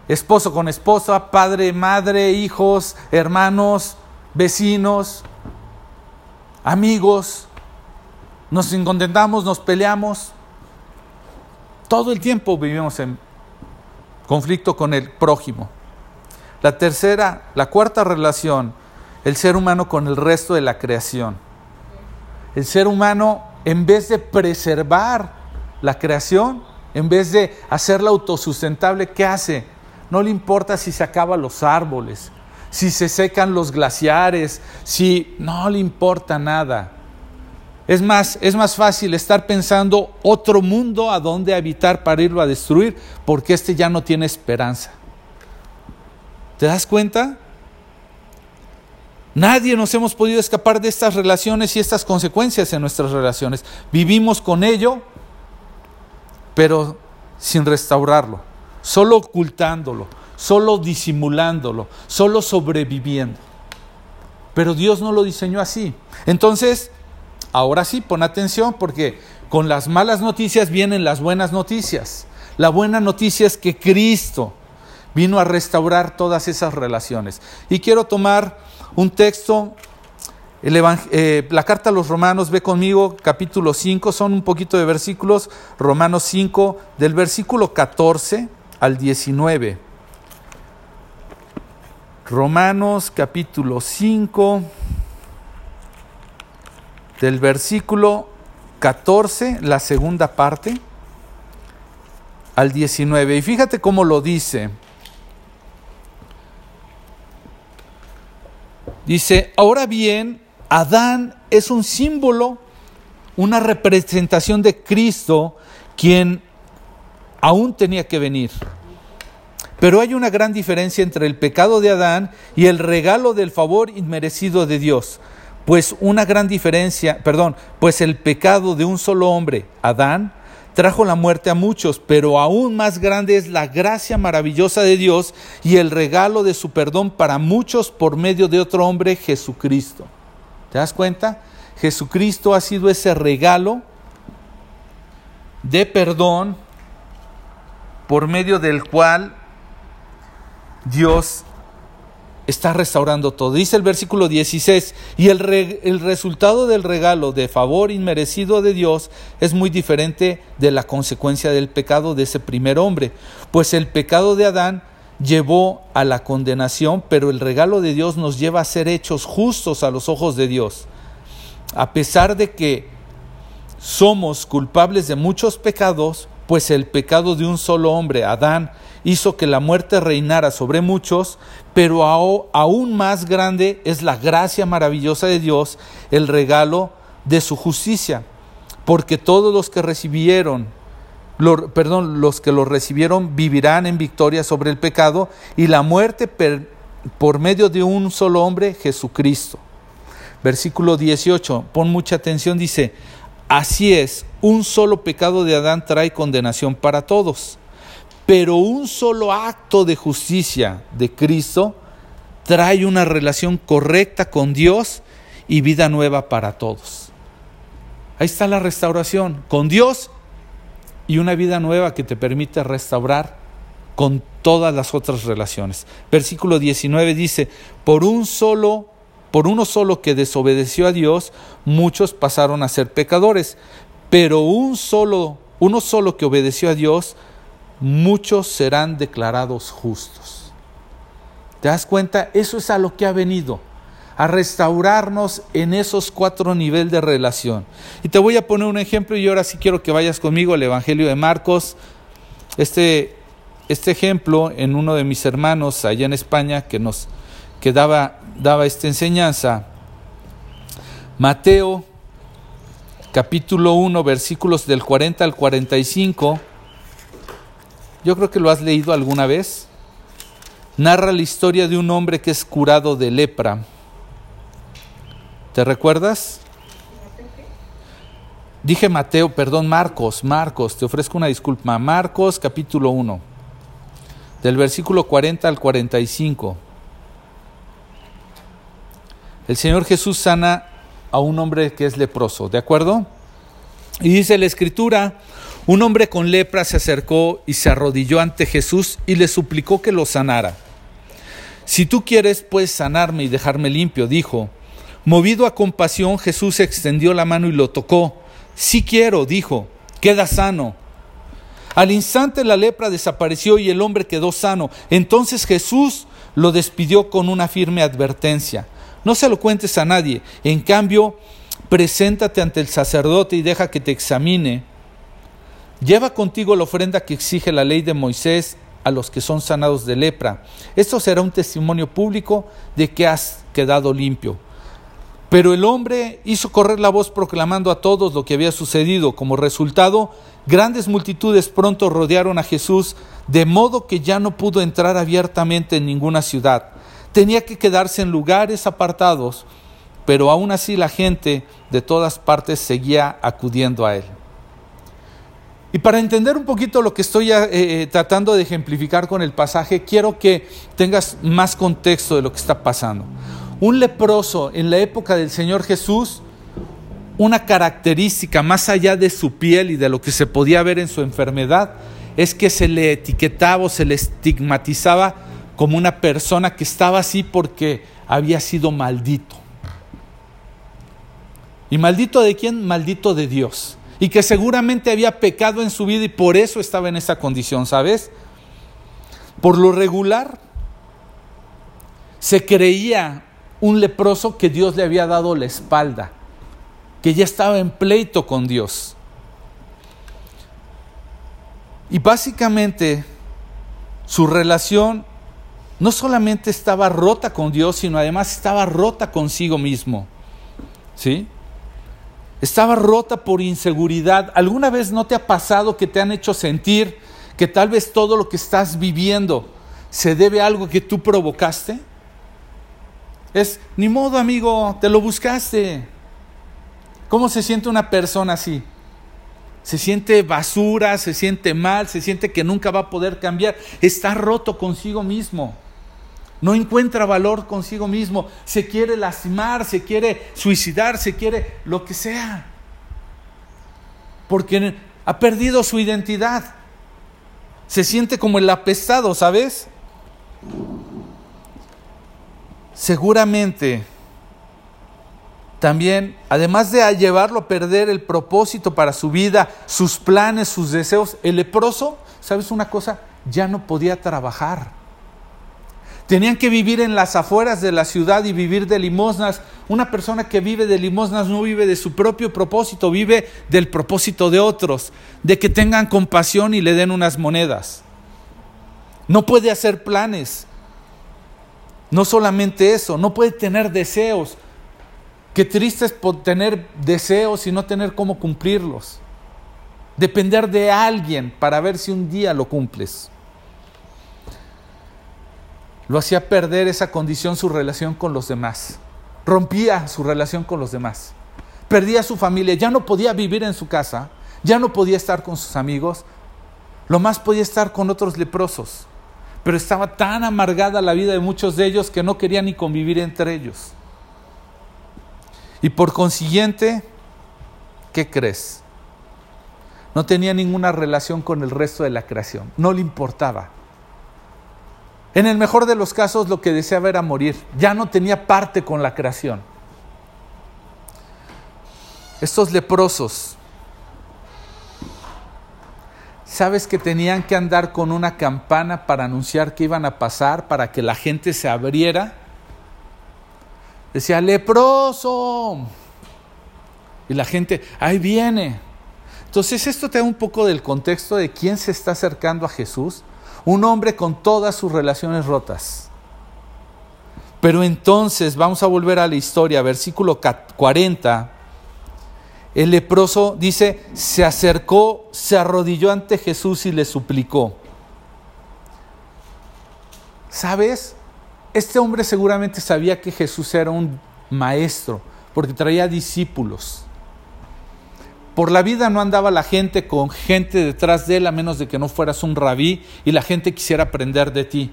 esposo con esposa, padre, madre, hijos, hermanos, vecinos, amigos, nos incontentamos, nos peleamos. Todo el tiempo vivimos en conflicto con el prójimo. La tercera, la cuarta relación, el ser humano con el resto de la creación. El ser humano, en vez de preservar la creación, en vez de hacerla autosustentable, ¿qué hace? No le importa si se acaban los árboles, si se secan los glaciares, si no le importa nada. Es más, es más fácil estar pensando otro mundo a donde habitar para irlo a destruir, porque este ya no tiene esperanza. ¿Te das cuenta? Nadie nos hemos podido escapar de estas relaciones y estas consecuencias en nuestras relaciones. Vivimos con ello, pero sin restaurarlo, solo ocultándolo, solo disimulándolo, solo sobreviviendo. Pero Dios no lo diseñó así. Entonces, Ahora sí, pon atención porque con las malas noticias vienen las buenas noticias. La buena noticia es que Cristo vino a restaurar todas esas relaciones. Y quiero tomar un texto, eh, la carta a los romanos, ve conmigo, capítulo 5, son un poquito de versículos, Romanos 5, del versículo 14 al 19. Romanos capítulo 5 del versículo 14, la segunda parte, al 19. Y fíjate cómo lo dice. Dice, ahora bien, Adán es un símbolo, una representación de Cristo, quien aún tenía que venir. Pero hay una gran diferencia entre el pecado de Adán y el regalo del favor inmerecido de Dios. Pues una gran diferencia, perdón, pues el pecado de un solo hombre, Adán, trajo la muerte a muchos, pero aún más grande es la gracia maravillosa de Dios y el regalo de su perdón para muchos por medio de otro hombre, Jesucristo. ¿Te das cuenta? Jesucristo ha sido ese regalo de perdón por medio del cual Dios está restaurando todo. Dice el versículo 16, y el, el, resultado del regalo de favor inmerecido de Dios es muy diferente de la consecuencia del pecado de ese primer hombre, pues el pecado de Adán llevó a la condenación, pero el regalo de Dios nos lleva a ser hechos justos a los ojos de Dios. A pesar de que somos culpables de muchos pecados, pues el pecado de un solo hombre, Adán, hizo que la muerte reinara sobre muchos, pero aún más grande es la gracia maravillosa de Dios, el regalo de su justicia, porque todos los que recibieron, perdón, los que lo recibieron vivirán en victoria sobre el pecado y la muerte por medio de un solo hombre, Jesucristo. Versículo 18, pon mucha atención, dice, así es, un solo pecado de Adán trae condenación para todos pero un solo acto de justicia de Cristo trae una relación correcta con Dios y vida nueva para todos. Ahí está la restauración, con Dios y una vida nueva que te permite restaurar con todas las otras relaciones. Versículo 19 dice, por un solo por uno solo que desobedeció a Dios, muchos pasaron a ser pecadores, pero un solo, uno solo que obedeció a Dios, muchos serán declarados justos. ¿Te das cuenta? Eso es a lo que ha venido, a restaurarnos en esos cuatro niveles de relación. Y te voy a poner un ejemplo y ahora sí quiero que vayas conmigo al Evangelio de Marcos. Este, este ejemplo en uno de mis hermanos allá en España que nos que daba, daba esta enseñanza. Mateo capítulo 1 versículos del 40 al 45. Yo creo que lo has leído alguna vez. Narra la historia de un hombre que es curado de lepra. ¿Te recuerdas? Dije Mateo, perdón, Marcos, Marcos, te ofrezco una disculpa. Marcos capítulo 1, del versículo 40 al 45 el Señor Jesús sana a un hombre que es leproso, ¿de acuerdo? Y dice la escritura, un hombre con lepra se acercó y se arrodilló ante Jesús y le suplicó que lo sanara. Si tú quieres, puedes sanarme y dejarme limpio, dijo. Movido a compasión, Jesús extendió la mano y lo tocó. Sí quiero, dijo, queda sano. Al instante la lepra desapareció y el hombre quedó sano. Entonces Jesús lo despidió con una firme advertencia. No se lo cuentes a nadie. En cambio, preséntate ante el sacerdote y deja que te examine. Lleva contigo la ofrenda que exige la ley de Moisés a los que son sanados de lepra. Esto será un testimonio público de que has quedado limpio. Pero el hombre hizo correr la voz proclamando a todos lo que había sucedido. Como resultado, grandes multitudes pronto rodearon a Jesús, de modo que ya no pudo entrar abiertamente en ninguna ciudad tenía que quedarse en lugares apartados, pero aún así la gente de todas partes seguía acudiendo a él. Y para entender un poquito lo que estoy eh, eh, tratando de ejemplificar con el pasaje, quiero que tengas más contexto de lo que está pasando. Un leproso en la época del Señor Jesús, una característica más allá de su piel y de lo que se podía ver en su enfermedad, es que se le etiquetaba o se le estigmatizaba como una persona que estaba así porque había sido maldito. ¿Y maldito de quién? Maldito de Dios. Y que seguramente había pecado en su vida y por eso estaba en esa condición, ¿sabes? Por lo regular, se creía un leproso que Dios le había dado la espalda, que ya estaba en pleito con Dios. Y básicamente su relación no solamente estaba rota con Dios, sino además estaba rota consigo mismo. ¿Sí? Estaba rota por inseguridad. ¿Alguna vez no te ha pasado que te han hecho sentir que tal vez todo lo que estás viviendo se debe a algo que tú provocaste? Es, ni modo amigo, te lo buscaste. ¿Cómo se siente una persona así? Se siente basura, se siente mal, se siente que nunca va a poder cambiar. Está roto consigo mismo no encuentra valor consigo mismo, se quiere lastimar, se quiere suicidar, se quiere lo que sea, porque ha perdido su identidad, se siente como el apestado, ¿sabes? Seguramente también, además de llevarlo a perder el propósito para su vida, sus planes, sus deseos, el leproso, ¿sabes una cosa? Ya no podía trabajar Tenían que vivir en las afueras de la ciudad y vivir de limosnas. Una persona que vive de limosnas no vive de su propio propósito, vive del propósito de otros, de que tengan compasión y le den unas monedas. No puede hacer planes. No solamente eso, no puede tener deseos. Qué triste es tener deseos y no tener cómo cumplirlos. Depender de alguien para ver si un día lo cumples lo hacía perder esa condición, su relación con los demás. Rompía su relación con los demás. Perdía su familia, ya no podía vivir en su casa, ya no podía estar con sus amigos, lo más podía estar con otros leprosos. pero estaba tan amargada la vida de muchos de ellos que no querían ni convivir entre ellos. Y por consiguiente, ¿qué crees? No tenía ninguna relación con el resto de la creación, no le importaba. En el mejor de los casos lo que deseaba era morir, ya no tenía parte con la creación. Estos leprosos, ¿sabes que tenían que andar con una campana para anunciar que iban a pasar, para que la gente se abriera? Decía, leproso. Y la gente, ahí viene. Entonces esto te da un poco del contexto de quién se está acercando a Jesús. Un hombre con todas sus relaciones rotas. Pero entonces vamos a volver a la historia, versículo 40. El leproso dice, se acercó, se arrodilló ante Jesús y le suplicó. ¿Sabes? Este hombre seguramente sabía que Jesús era un maestro, porque traía discípulos. Por la vida no andaba la gente con gente detrás de él a menos de que no fueras un rabí y la gente quisiera aprender de ti.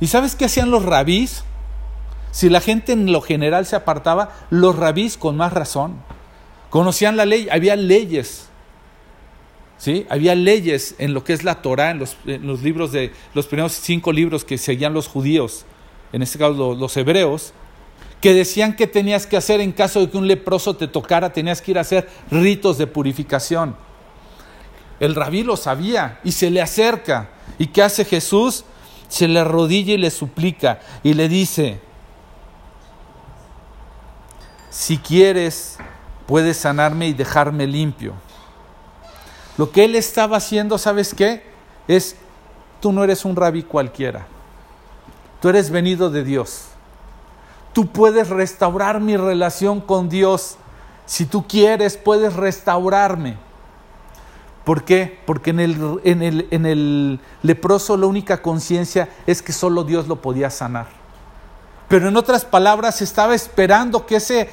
¿Y sabes qué hacían los rabís? Si la gente en lo general se apartaba, los rabís con más razón. Conocían la ley, había leyes. ¿Sí? Había leyes en lo que es la Torah, en los, en los libros de los primeros cinco libros que seguían los judíos, en este caso los hebreos, que decían que tenías que hacer en caso de que un leproso te tocara, tenías que ir a hacer ritos de purificación. El rabí lo sabía y se le acerca. ¿Y qué hace Jesús? Se le arrodilla y le suplica y le dice, si quieres, puedes sanarme y dejarme limpio. Lo que él estaba haciendo, ¿sabes qué? Es, tú no eres un rabí cualquiera, tú eres venido de Dios Tú puedes restaurar mi relación con Dios. Si tú quieres, puedes restaurarme. ¿Por qué? Porque en el, en el, en el leproso la única conciencia es que solo Dios lo podía sanar. Pero en otras palabras, estaba esperando que ese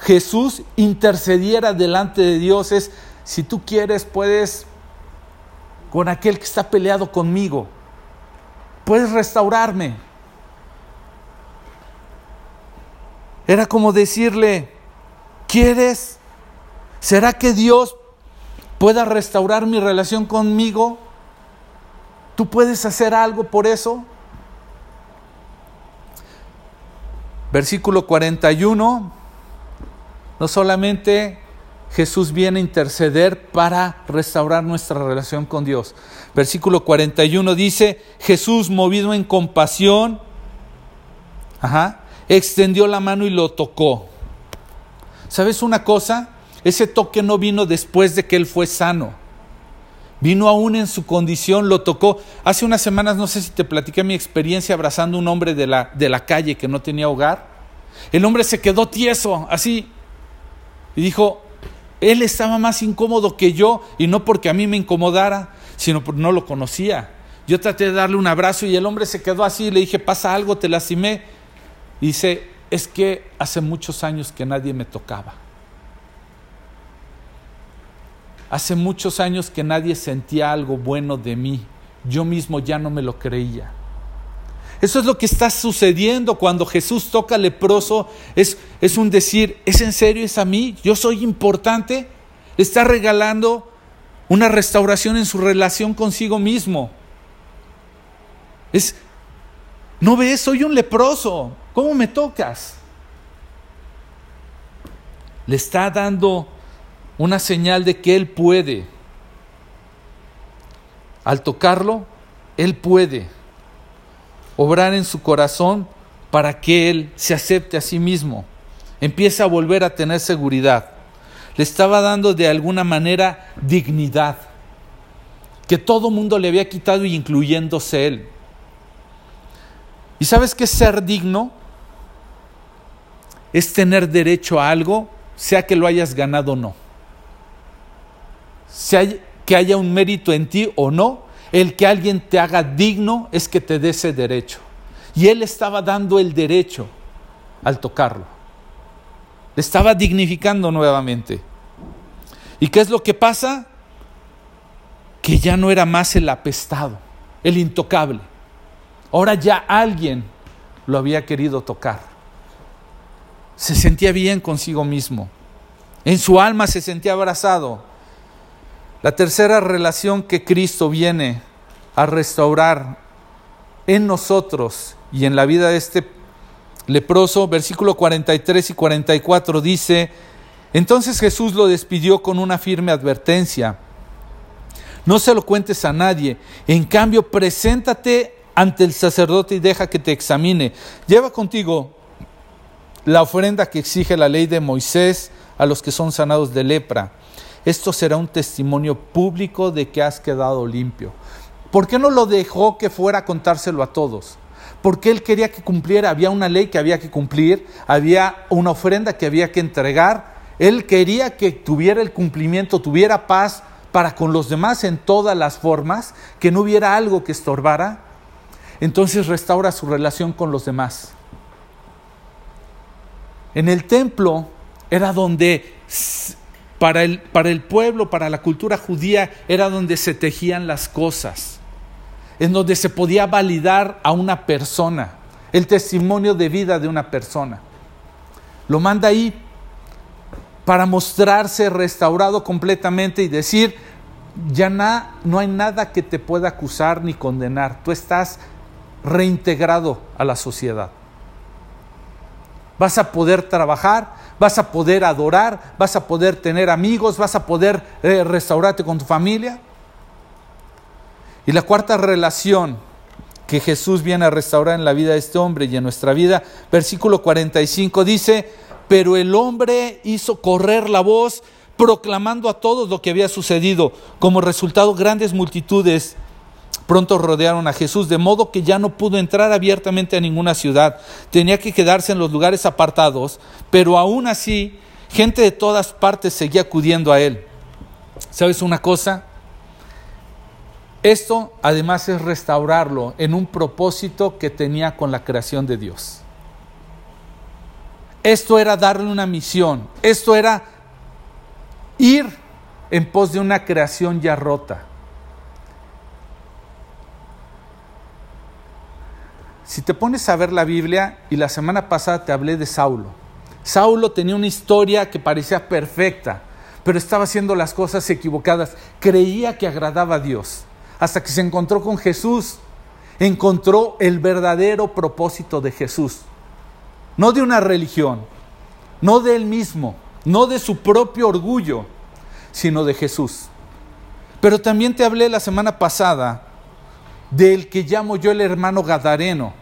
Jesús intercediera delante de Dios. Es, si tú quieres, puedes, con aquel que está peleado conmigo, puedes restaurarme. Era como decirle, ¿quieres? ¿Será que Dios pueda restaurar mi relación conmigo? ¿Tú puedes hacer algo por eso? Versículo 41, no solamente Jesús viene a interceder para restaurar nuestra relación con Dios. Versículo 41 dice, Jesús movido en compasión, ajá, extendió la mano y lo tocó. ¿Sabes una cosa? Ese toque no vino después de que él fue sano. Vino aún en su condición, lo tocó. Hace unas semanas, no sé si te platiqué mi experiencia abrazando a un hombre de la, de la calle que no tenía hogar. El hombre se quedó tieso, así. Y dijo, él estaba más incómodo que yo, y no porque a mí me incomodara, sino porque no lo conocía. Yo traté de darle un abrazo y el hombre se quedó así, le dije, pasa algo, te lastimé. Dice, es que hace muchos años que nadie me tocaba. Hace muchos años que nadie sentía algo bueno de mí. Yo mismo ya no me lo creía. Eso es lo que está sucediendo cuando Jesús toca leproso. Es, es un decir, ¿es en serio? ¿Es a mí? ¿Yo soy importante? Le está regalando una restauración en su relación consigo mismo. Es, ¿no ves? Soy un leproso. ¿Cómo me tocas? Le está dando una señal de que Él puede. Al tocarlo, Él puede obrar en su corazón para que Él se acepte a sí mismo. Empieza a volver a tener seguridad. Le estaba dando de alguna manera dignidad que todo mundo le había quitado, incluyéndose Él. ¿Y sabes qué es ser digno? Es tener derecho a algo, sea que lo hayas ganado o no. Sea que haya un mérito en ti o no, el que alguien te haga digno es que te dé ese derecho. Y él estaba dando el derecho al tocarlo. Le estaba dignificando nuevamente. ¿Y qué es lo que pasa? Que ya no era más el apestado, el intocable. Ahora ya alguien lo había querido tocar. Se sentía bien consigo mismo. En su alma se sentía abrazado. La tercera relación que Cristo viene a restaurar en nosotros y en la vida de este leproso, versículo 43 y 44 dice, entonces Jesús lo despidió con una firme advertencia. No se lo cuentes a nadie, en cambio preséntate ante el sacerdote y deja que te examine. Lleva contigo la ofrenda que exige la ley de Moisés a los que son sanados de lepra. Esto será un testimonio público de que has quedado limpio. ¿Por qué no lo dejó que fuera a contárselo a todos? Porque él quería que cumpliera, había una ley que había que cumplir, había una ofrenda que había que entregar. Él quería que tuviera el cumplimiento, tuviera paz para con los demás en todas las formas, que no hubiera algo que estorbara. Entonces restaura su relación con los demás. En el templo era donde para el, para el pueblo, para la cultura judía, era donde se tejían las cosas, en donde se podía validar a una persona, el testimonio de vida de una persona. Lo manda ahí para mostrarse restaurado completamente y decir, ya no hay nada que te pueda acusar ni condenar, tú estás reintegrado a la sociedad. Vas a poder trabajar, vas a poder adorar, vas a poder tener amigos, vas a poder eh, restaurarte con tu familia. Y la cuarta relación que Jesús viene a restaurar en la vida de este hombre y en nuestra vida, versículo 45 dice, pero el hombre hizo correr la voz proclamando a todos lo que había sucedido. Como resultado, grandes multitudes Pronto rodearon a Jesús, de modo que ya no pudo entrar abiertamente a ninguna ciudad. Tenía que quedarse en los lugares apartados, pero aún así, gente de todas partes seguía acudiendo a él. ¿Sabes una cosa? Esto además es restaurarlo en un propósito que tenía con la creación de Dios. Esto era darle una misión, esto era ir en pos de una creación ya rota. Si te pones a ver la Biblia, y la semana pasada te hablé de Saulo, Saulo tenía una historia que parecía perfecta, pero estaba haciendo las cosas equivocadas. Creía que agradaba a Dios, hasta que se encontró con Jesús, encontró el verdadero propósito de Jesús, no de una religión, no de él mismo, no de su propio orgullo, sino de Jesús. Pero también te hablé la semana pasada del que llamo yo el hermano Gadareno.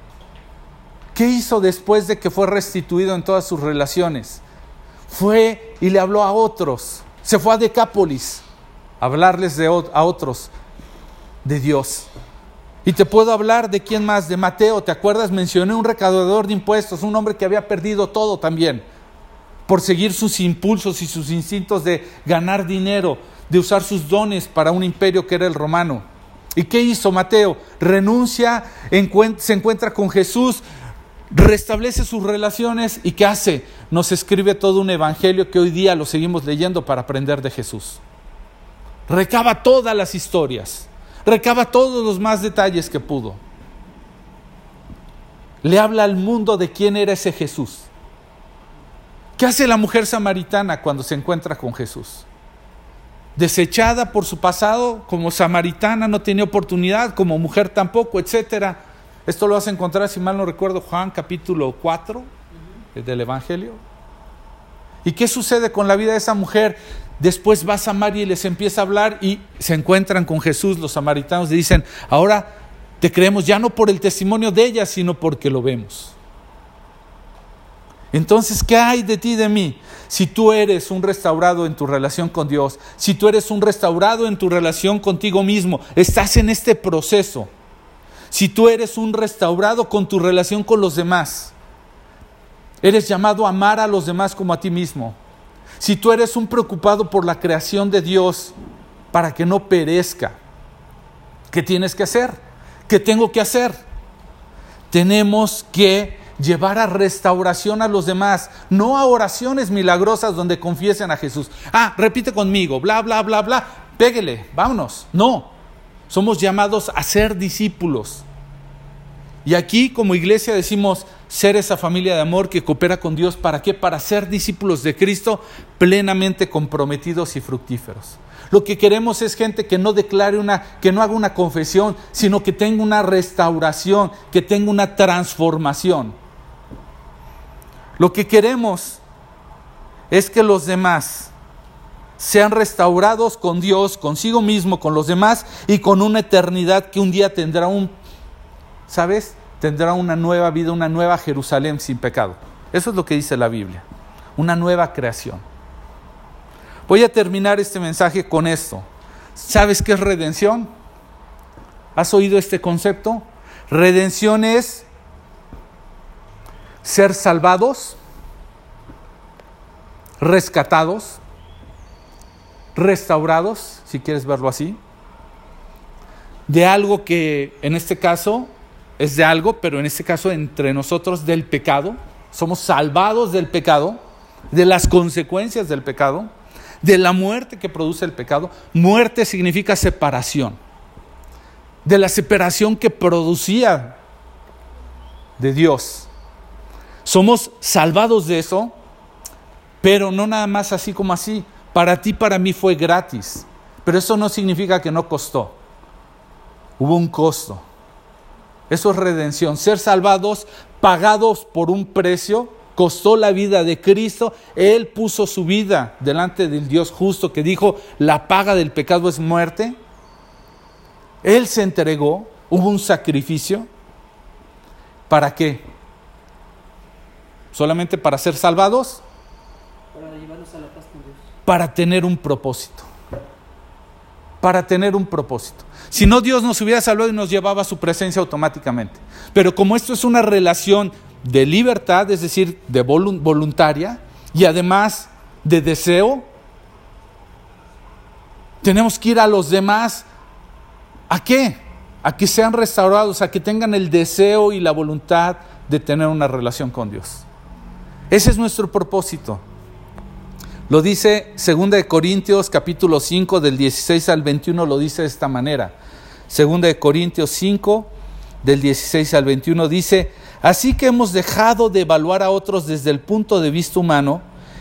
¿Qué hizo después de que fue restituido en todas sus relaciones? Fue y le habló a otros. Se fue a Decápolis a hablarles de, a otros de Dios. Y te puedo hablar de quién más, de Mateo, ¿te acuerdas? Mencioné un recaudador de impuestos, un hombre que había perdido todo también, por seguir sus impulsos y sus instintos de ganar dinero, de usar sus dones para un imperio que era el romano. ¿Y qué hizo Mateo? Renuncia, se encuentra con Jesús, restablece sus relaciones y ¿qué hace? Nos escribe todo un evangelio que hoy día lo seguimos leyendo para aprender de Jesús. Recaba todas las historias, recaba todos los más detalles que pudo. Le habla al mundo de quién era ese Jesús. ¿Qué hace la mujer samaritana cuando se encuentra con Jesús? Desechada por su pasado, como samaritana no tenía oportunidad, como mujer tampoco, etcétera. Esto lo vas a encontrar, si mal no recuerdo, Juan capítulo 4 del Evangelio. ¿Y qué sucede con la vida de esa mujer? Después va a Samaria y les empieza a hablar y se encuentran con Jesús. Los samaritanos y dicen, ahora te creemos ya no por el testimonio de ella, sino porque lo vemos. Entonces, ¿qué hay de ti de mí? Si tú eres un restaurado en tu relación con Dios, si tú eres un restaurado en tu relación contigo mismo, estás en este proceso. Si tú eres un restaurado con tu relación con los demás, eres llamado a amar a los demás como a ti mismo. Si tú eres un preocupado por la creación de Dios para que no perezca, ¿qué tienes que hacer? ¿Qué tengo que hacer? Tenemos que llevar a restauración a los demás, no a oraciones milagrosas donde confiesen a Jesús. Ah, repite conmigo, bla, bla, bla, bla, péguele, vámonos. No, somos llamados a ser discípulos. Y aquí como iglesia decimos ser esa familia de amor que coopera con Dios. ¿Para qué? Para ser discípulos de Cristo plenamente comprometidos y fructíferos. Lo que queremos es gente que no declare una, que no haga una confesión, sino que tenga una restauración, que tenga una transformación. Lo que queremos es que los demás sean restaurados con Dios, consigo mismo, con los demás y con una eternidad que un día tendrá un, ¿sabes? Tendrá una nueva vida, una nueva Jerusalén sin pecado. Eso es lo que dice la Biblia, una nueva creación. Voy a terminar este mensaje con esto. ¿Sabes qué es redención? ¿Has oído este concepto? Redención es ser salvados, rescatados, restaurados, si quieres verlo así, de algo que en este caso es de algo, pero en este caso entre nosotros del pecado, somos salvados del pecado, de las consecuencias del pecado, de la muerte que produce el pecado. Muerte significa separación, de la separación que producía de Dios. Somos salvados de eso, pero no nada más así como así. Para ti, para mí fue gratis, pero eso no significa que no costó. Hubo un costo. Eso es redención. Ser salvados, pagados por un precio, costó la vida de Cristo. Él puso su vida delante del Dios justo que dijo, la paga del pecado es muerte. Él se entregó, hubo un sacrificio. ¿Para qué? ¿Solamente para ser salvados? Para llevarnos a la paz con Dios. Para tener un propósito. Para tener un propósito. Si no, Dios nos hubiera salvado y nos llevaba a su presencia automáticamente. Pero como esto es una relación de libertad, es decir, de voluntaria, y además de deseo, tenemos que ir a los demás. ¿A qué? A que sean restaurados, a que tengan el deseo y la voluntad de tener una relación con Dios. Ese es nuestro propósito. Lo dice 2 Corintios capítulo 5 del 16 al 21, lo dice de esta manera. 2 Corintios 5 del 16 al 21 dice, así que hemos dejado de evaluar a otros desde el punto de vista humano.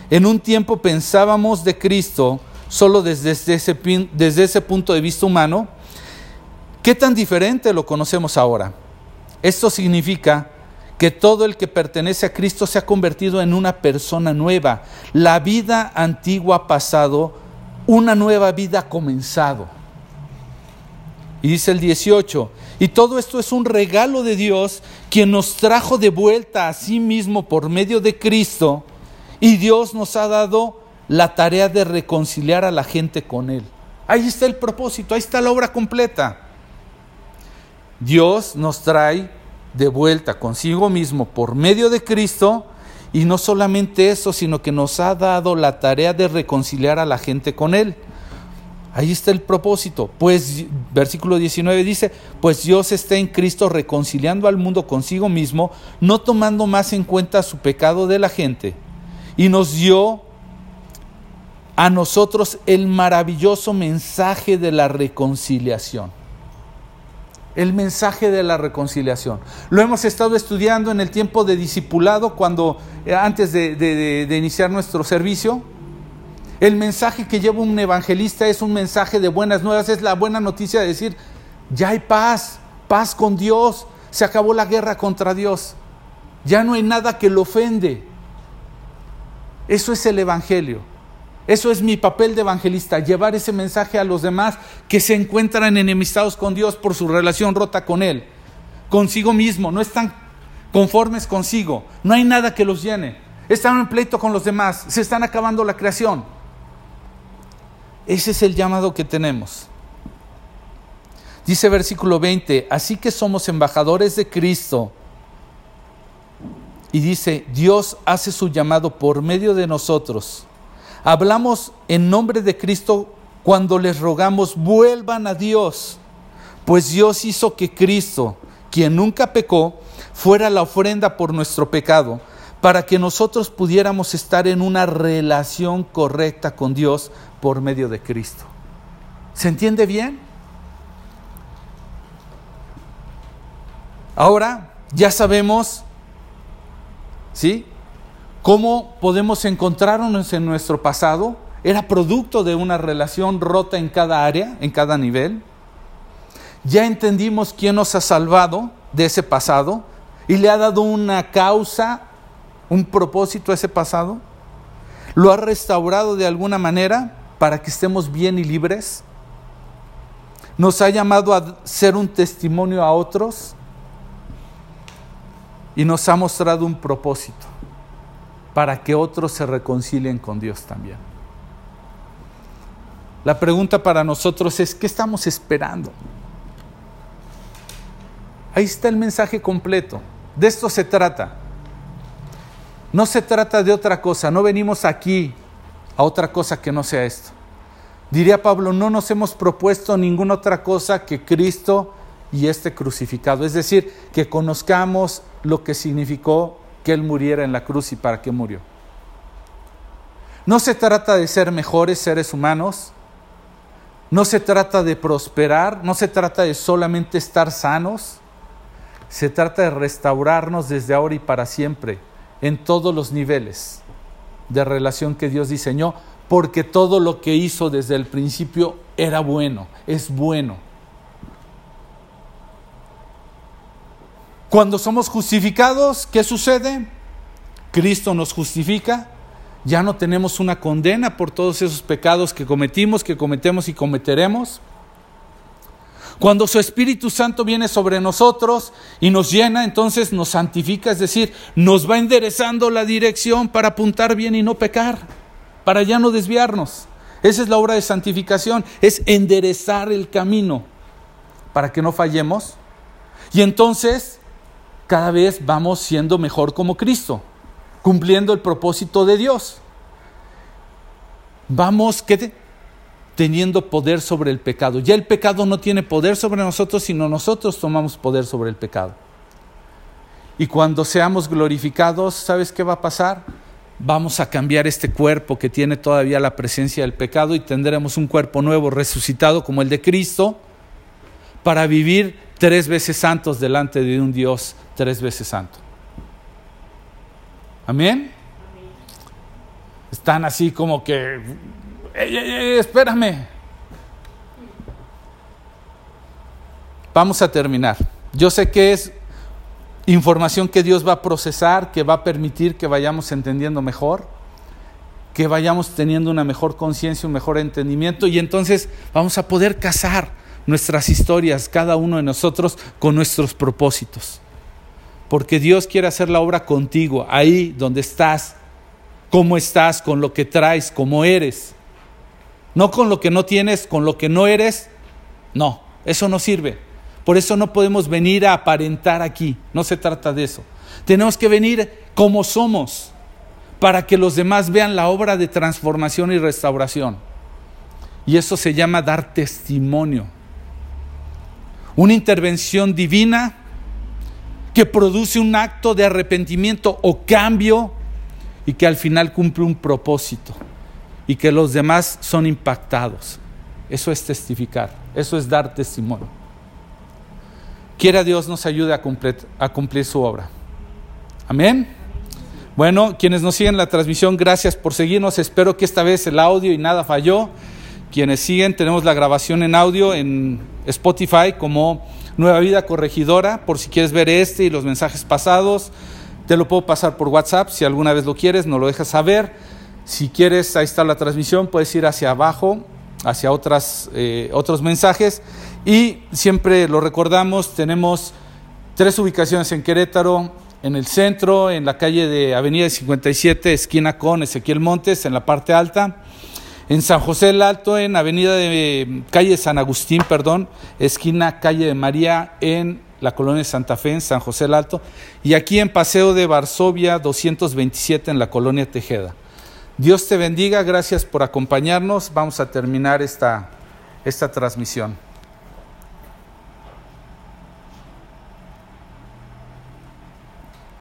En un tiempo pensábamos de Cristo solo desde ese, desde ese punto de vista humano. ¿Qué tan diferente lo conocemos ahora? Esto significa que todo el que pertenece a Cristo se ha convertido en una persona nueva. La vida antigua ha pasado, una nueva vida ha comenzado. Y dice el 18, y todo esto es un regalo de Dios, quien nos trajo de vuelta a sí mismo por medio de Cristo, y Dios nos ha dado la tarea de reconciliar a la gente con Él. Ahí está el propósito, ahí está la obra completa. Dios nos trae de vuelta consigo mismo por medio de Cristo. Y no solamente eso, sino que nos ha dado la tarea de reconciliar a la gente con Él. Ahí está el propósito. Pues, versículo 19 dice, pues Dios está en Cristo reconciliando al mundo consigo mismo, no tomando más en cuenta su pecado de la gente. Y nos dio a nosotros el maravilloso mensaje de la reconciliación el mensaje de la reconciliación. Lo hemos estado estudiando en el tiempo de discipulado, cuando eh, antes de, iniciar nuestro servicio. El mensaje que lleva un evangelista es un mensaje de buenas nuevas, es la buena noticia de decir, ya hay paz, paz con Dios, se acabó la guerra contra Dios, ya no hay nada que lo ofende. Eso es el Evangelio. Eso es mi papel de evangelista, llevar ese mensaje a los demás que se encuentran enemistados con Dios por su relación rota con Él, consigo mismo, no están conformes consigo, no hay nada que los llene, están en pleito con los demás, se están acabando la creación. Ese es el llamado que tenemos. Dice versículo 20, así que somos embajadores de Cristo. Y dice, Dios hace su llamado por medio de nosotros Hablamos en nombre de Cristo cuando les rogamos vuelvan a Dios, pues Dios hizo que Cristo, quien nunca pecó, fuera la ofrenda por nuestro pecado, para que nosotros pudiéramos estar en una relación correcta con Dios por medio de Cristo. ¿Se entiende bien? Ahora, Ya sabemos, ¿sí? ¿Cómo podemos encontrarnos en nuestro pasado? Era producto de una relación rota en cada área, en cada nivel. Ya entendimos quién nos ha salvado de ese pasado y le ha dado una causa, un propósito a ese pasado. Lo ha restaurado de alguna manera para que estemos bien y libres. Nos ha llamado a ser un testimonio a otros y nos ha mostrado un propósito para que otros se reconcilien con Dios también. La pregunta para nosotros es, ¿qué estamos esperando? Ahí está el mensaje completo. De esto se trata. No se trata de otra cosa. No venimos aquí a otra cosa que no sea esto. Diría Pablo, no nos hemos propuesto ninguna otra cosa que Cristo y este crucificado. Es decir, que conozcamos lo que significó que Él muriera en la cruz y para qué murió. No se trata de ser mejores seres humanos, no se trata de prosperar, no se trata de solamente estar sanos, se trata de restaurarnos desde ahora y para siempre, en todos los niveles de relación que Dios diseñó, porque todo lo que hizo desde el principio era bueno, es bueno. Cuando somos justificados, ¿qué sucede? Cristo nos justifica, ya no tenemos una condena por todos esos pecados que cometimos, que cometemos y cometeremos. Cuando su Espíritu Santo viene sobre nosotros y nos llena, entonces nos santifica, es decir, nos va enderezando la dirección para apuntar bien y no pecar, para ya no desviarnos. Esa es la obra de santificación, es enderezar el camino para que no fallemos. Y entonces cada vez vamos siendo mejor como Cristo, cumpliendo el propósito de Dios. Vamos ¿qué teniendo poder sobre el pecado. Ya el pecado no tiene poder sobre nosotros, sino nosotros tomamos poder sobre el pecado. Y cuando seamos glorificados, ¿sabes qué va a pasar? Vamos a cambiar este cuerpo que tiene todavía la presencia del pecado y tendremos un cuerpo nuevo, resucitado como el de Cristo, para vivir tres veces santos delante de un Dios tres veces santo. Amén. Están así como que, espérame. Vamos a terminar. Yo sé que es información que Dios va a procesar, que va a permitir que vayamos entendiendo mejor, que vayamos teniendo una mejor conciencia, un mejor entendimiento y entonces vamos a poder casar nuestras historias, cada uno de nosotros, con nuestros propósitos porque Dios quiere hacer la obra contigo, ahí donde estás, cómo estás, con lo que traes, cómo eres. No con lo que no tienes, con lo que no eres. No, eso no sirve. Por eso no podemos venir a aparentar aquí. No se trata de eso. Tenemos que venir como somos para que los demás vean la obra de transformación y restauración. Y eso se llama dar testimonio. Una intervención divina que produce un acto de arrepentimiento o cambio y que al final cumple un propósito y que los demás son impactados. Eso es testificar, eso es dar testimonio. Quiera Dios nos ayude a cumplir, su obra. Amén. Bueno, quienes nos siguen la transmisión, gracias por seguirnos. Espero que esta vez el audio y nada falló. Quienes siguen, tenemos la grabación en audio en Spotify como Nueva Vida Corregidora, por si quieres ver este y los mensajes pasados. Te lo puedo pasar por WhatsApp, si alguna vez lo quieres, nos lo dejas saber. Si quieres, ahí está la transmisión, puedes ir hacia abajo, hacia otras, eh, otros mensajes. Y siempre lo recordamos, tenemos tres ubicaciones en Querétaro, en el centro, en la calle de Avenida 57, esquina con Ezequiel Montes, en la parte alta en San José del Alto, en Avenida de Calle San Agustín, perdón, esquina Calle de María, en la colonia de Santa Fe, en San José del Alto, y aquí en Paseo de Varsovia 227, en la colonia Tejeda. Dios te bendiga, gracias por acompañarnos. Vamos a terminar esta, esta transmisión.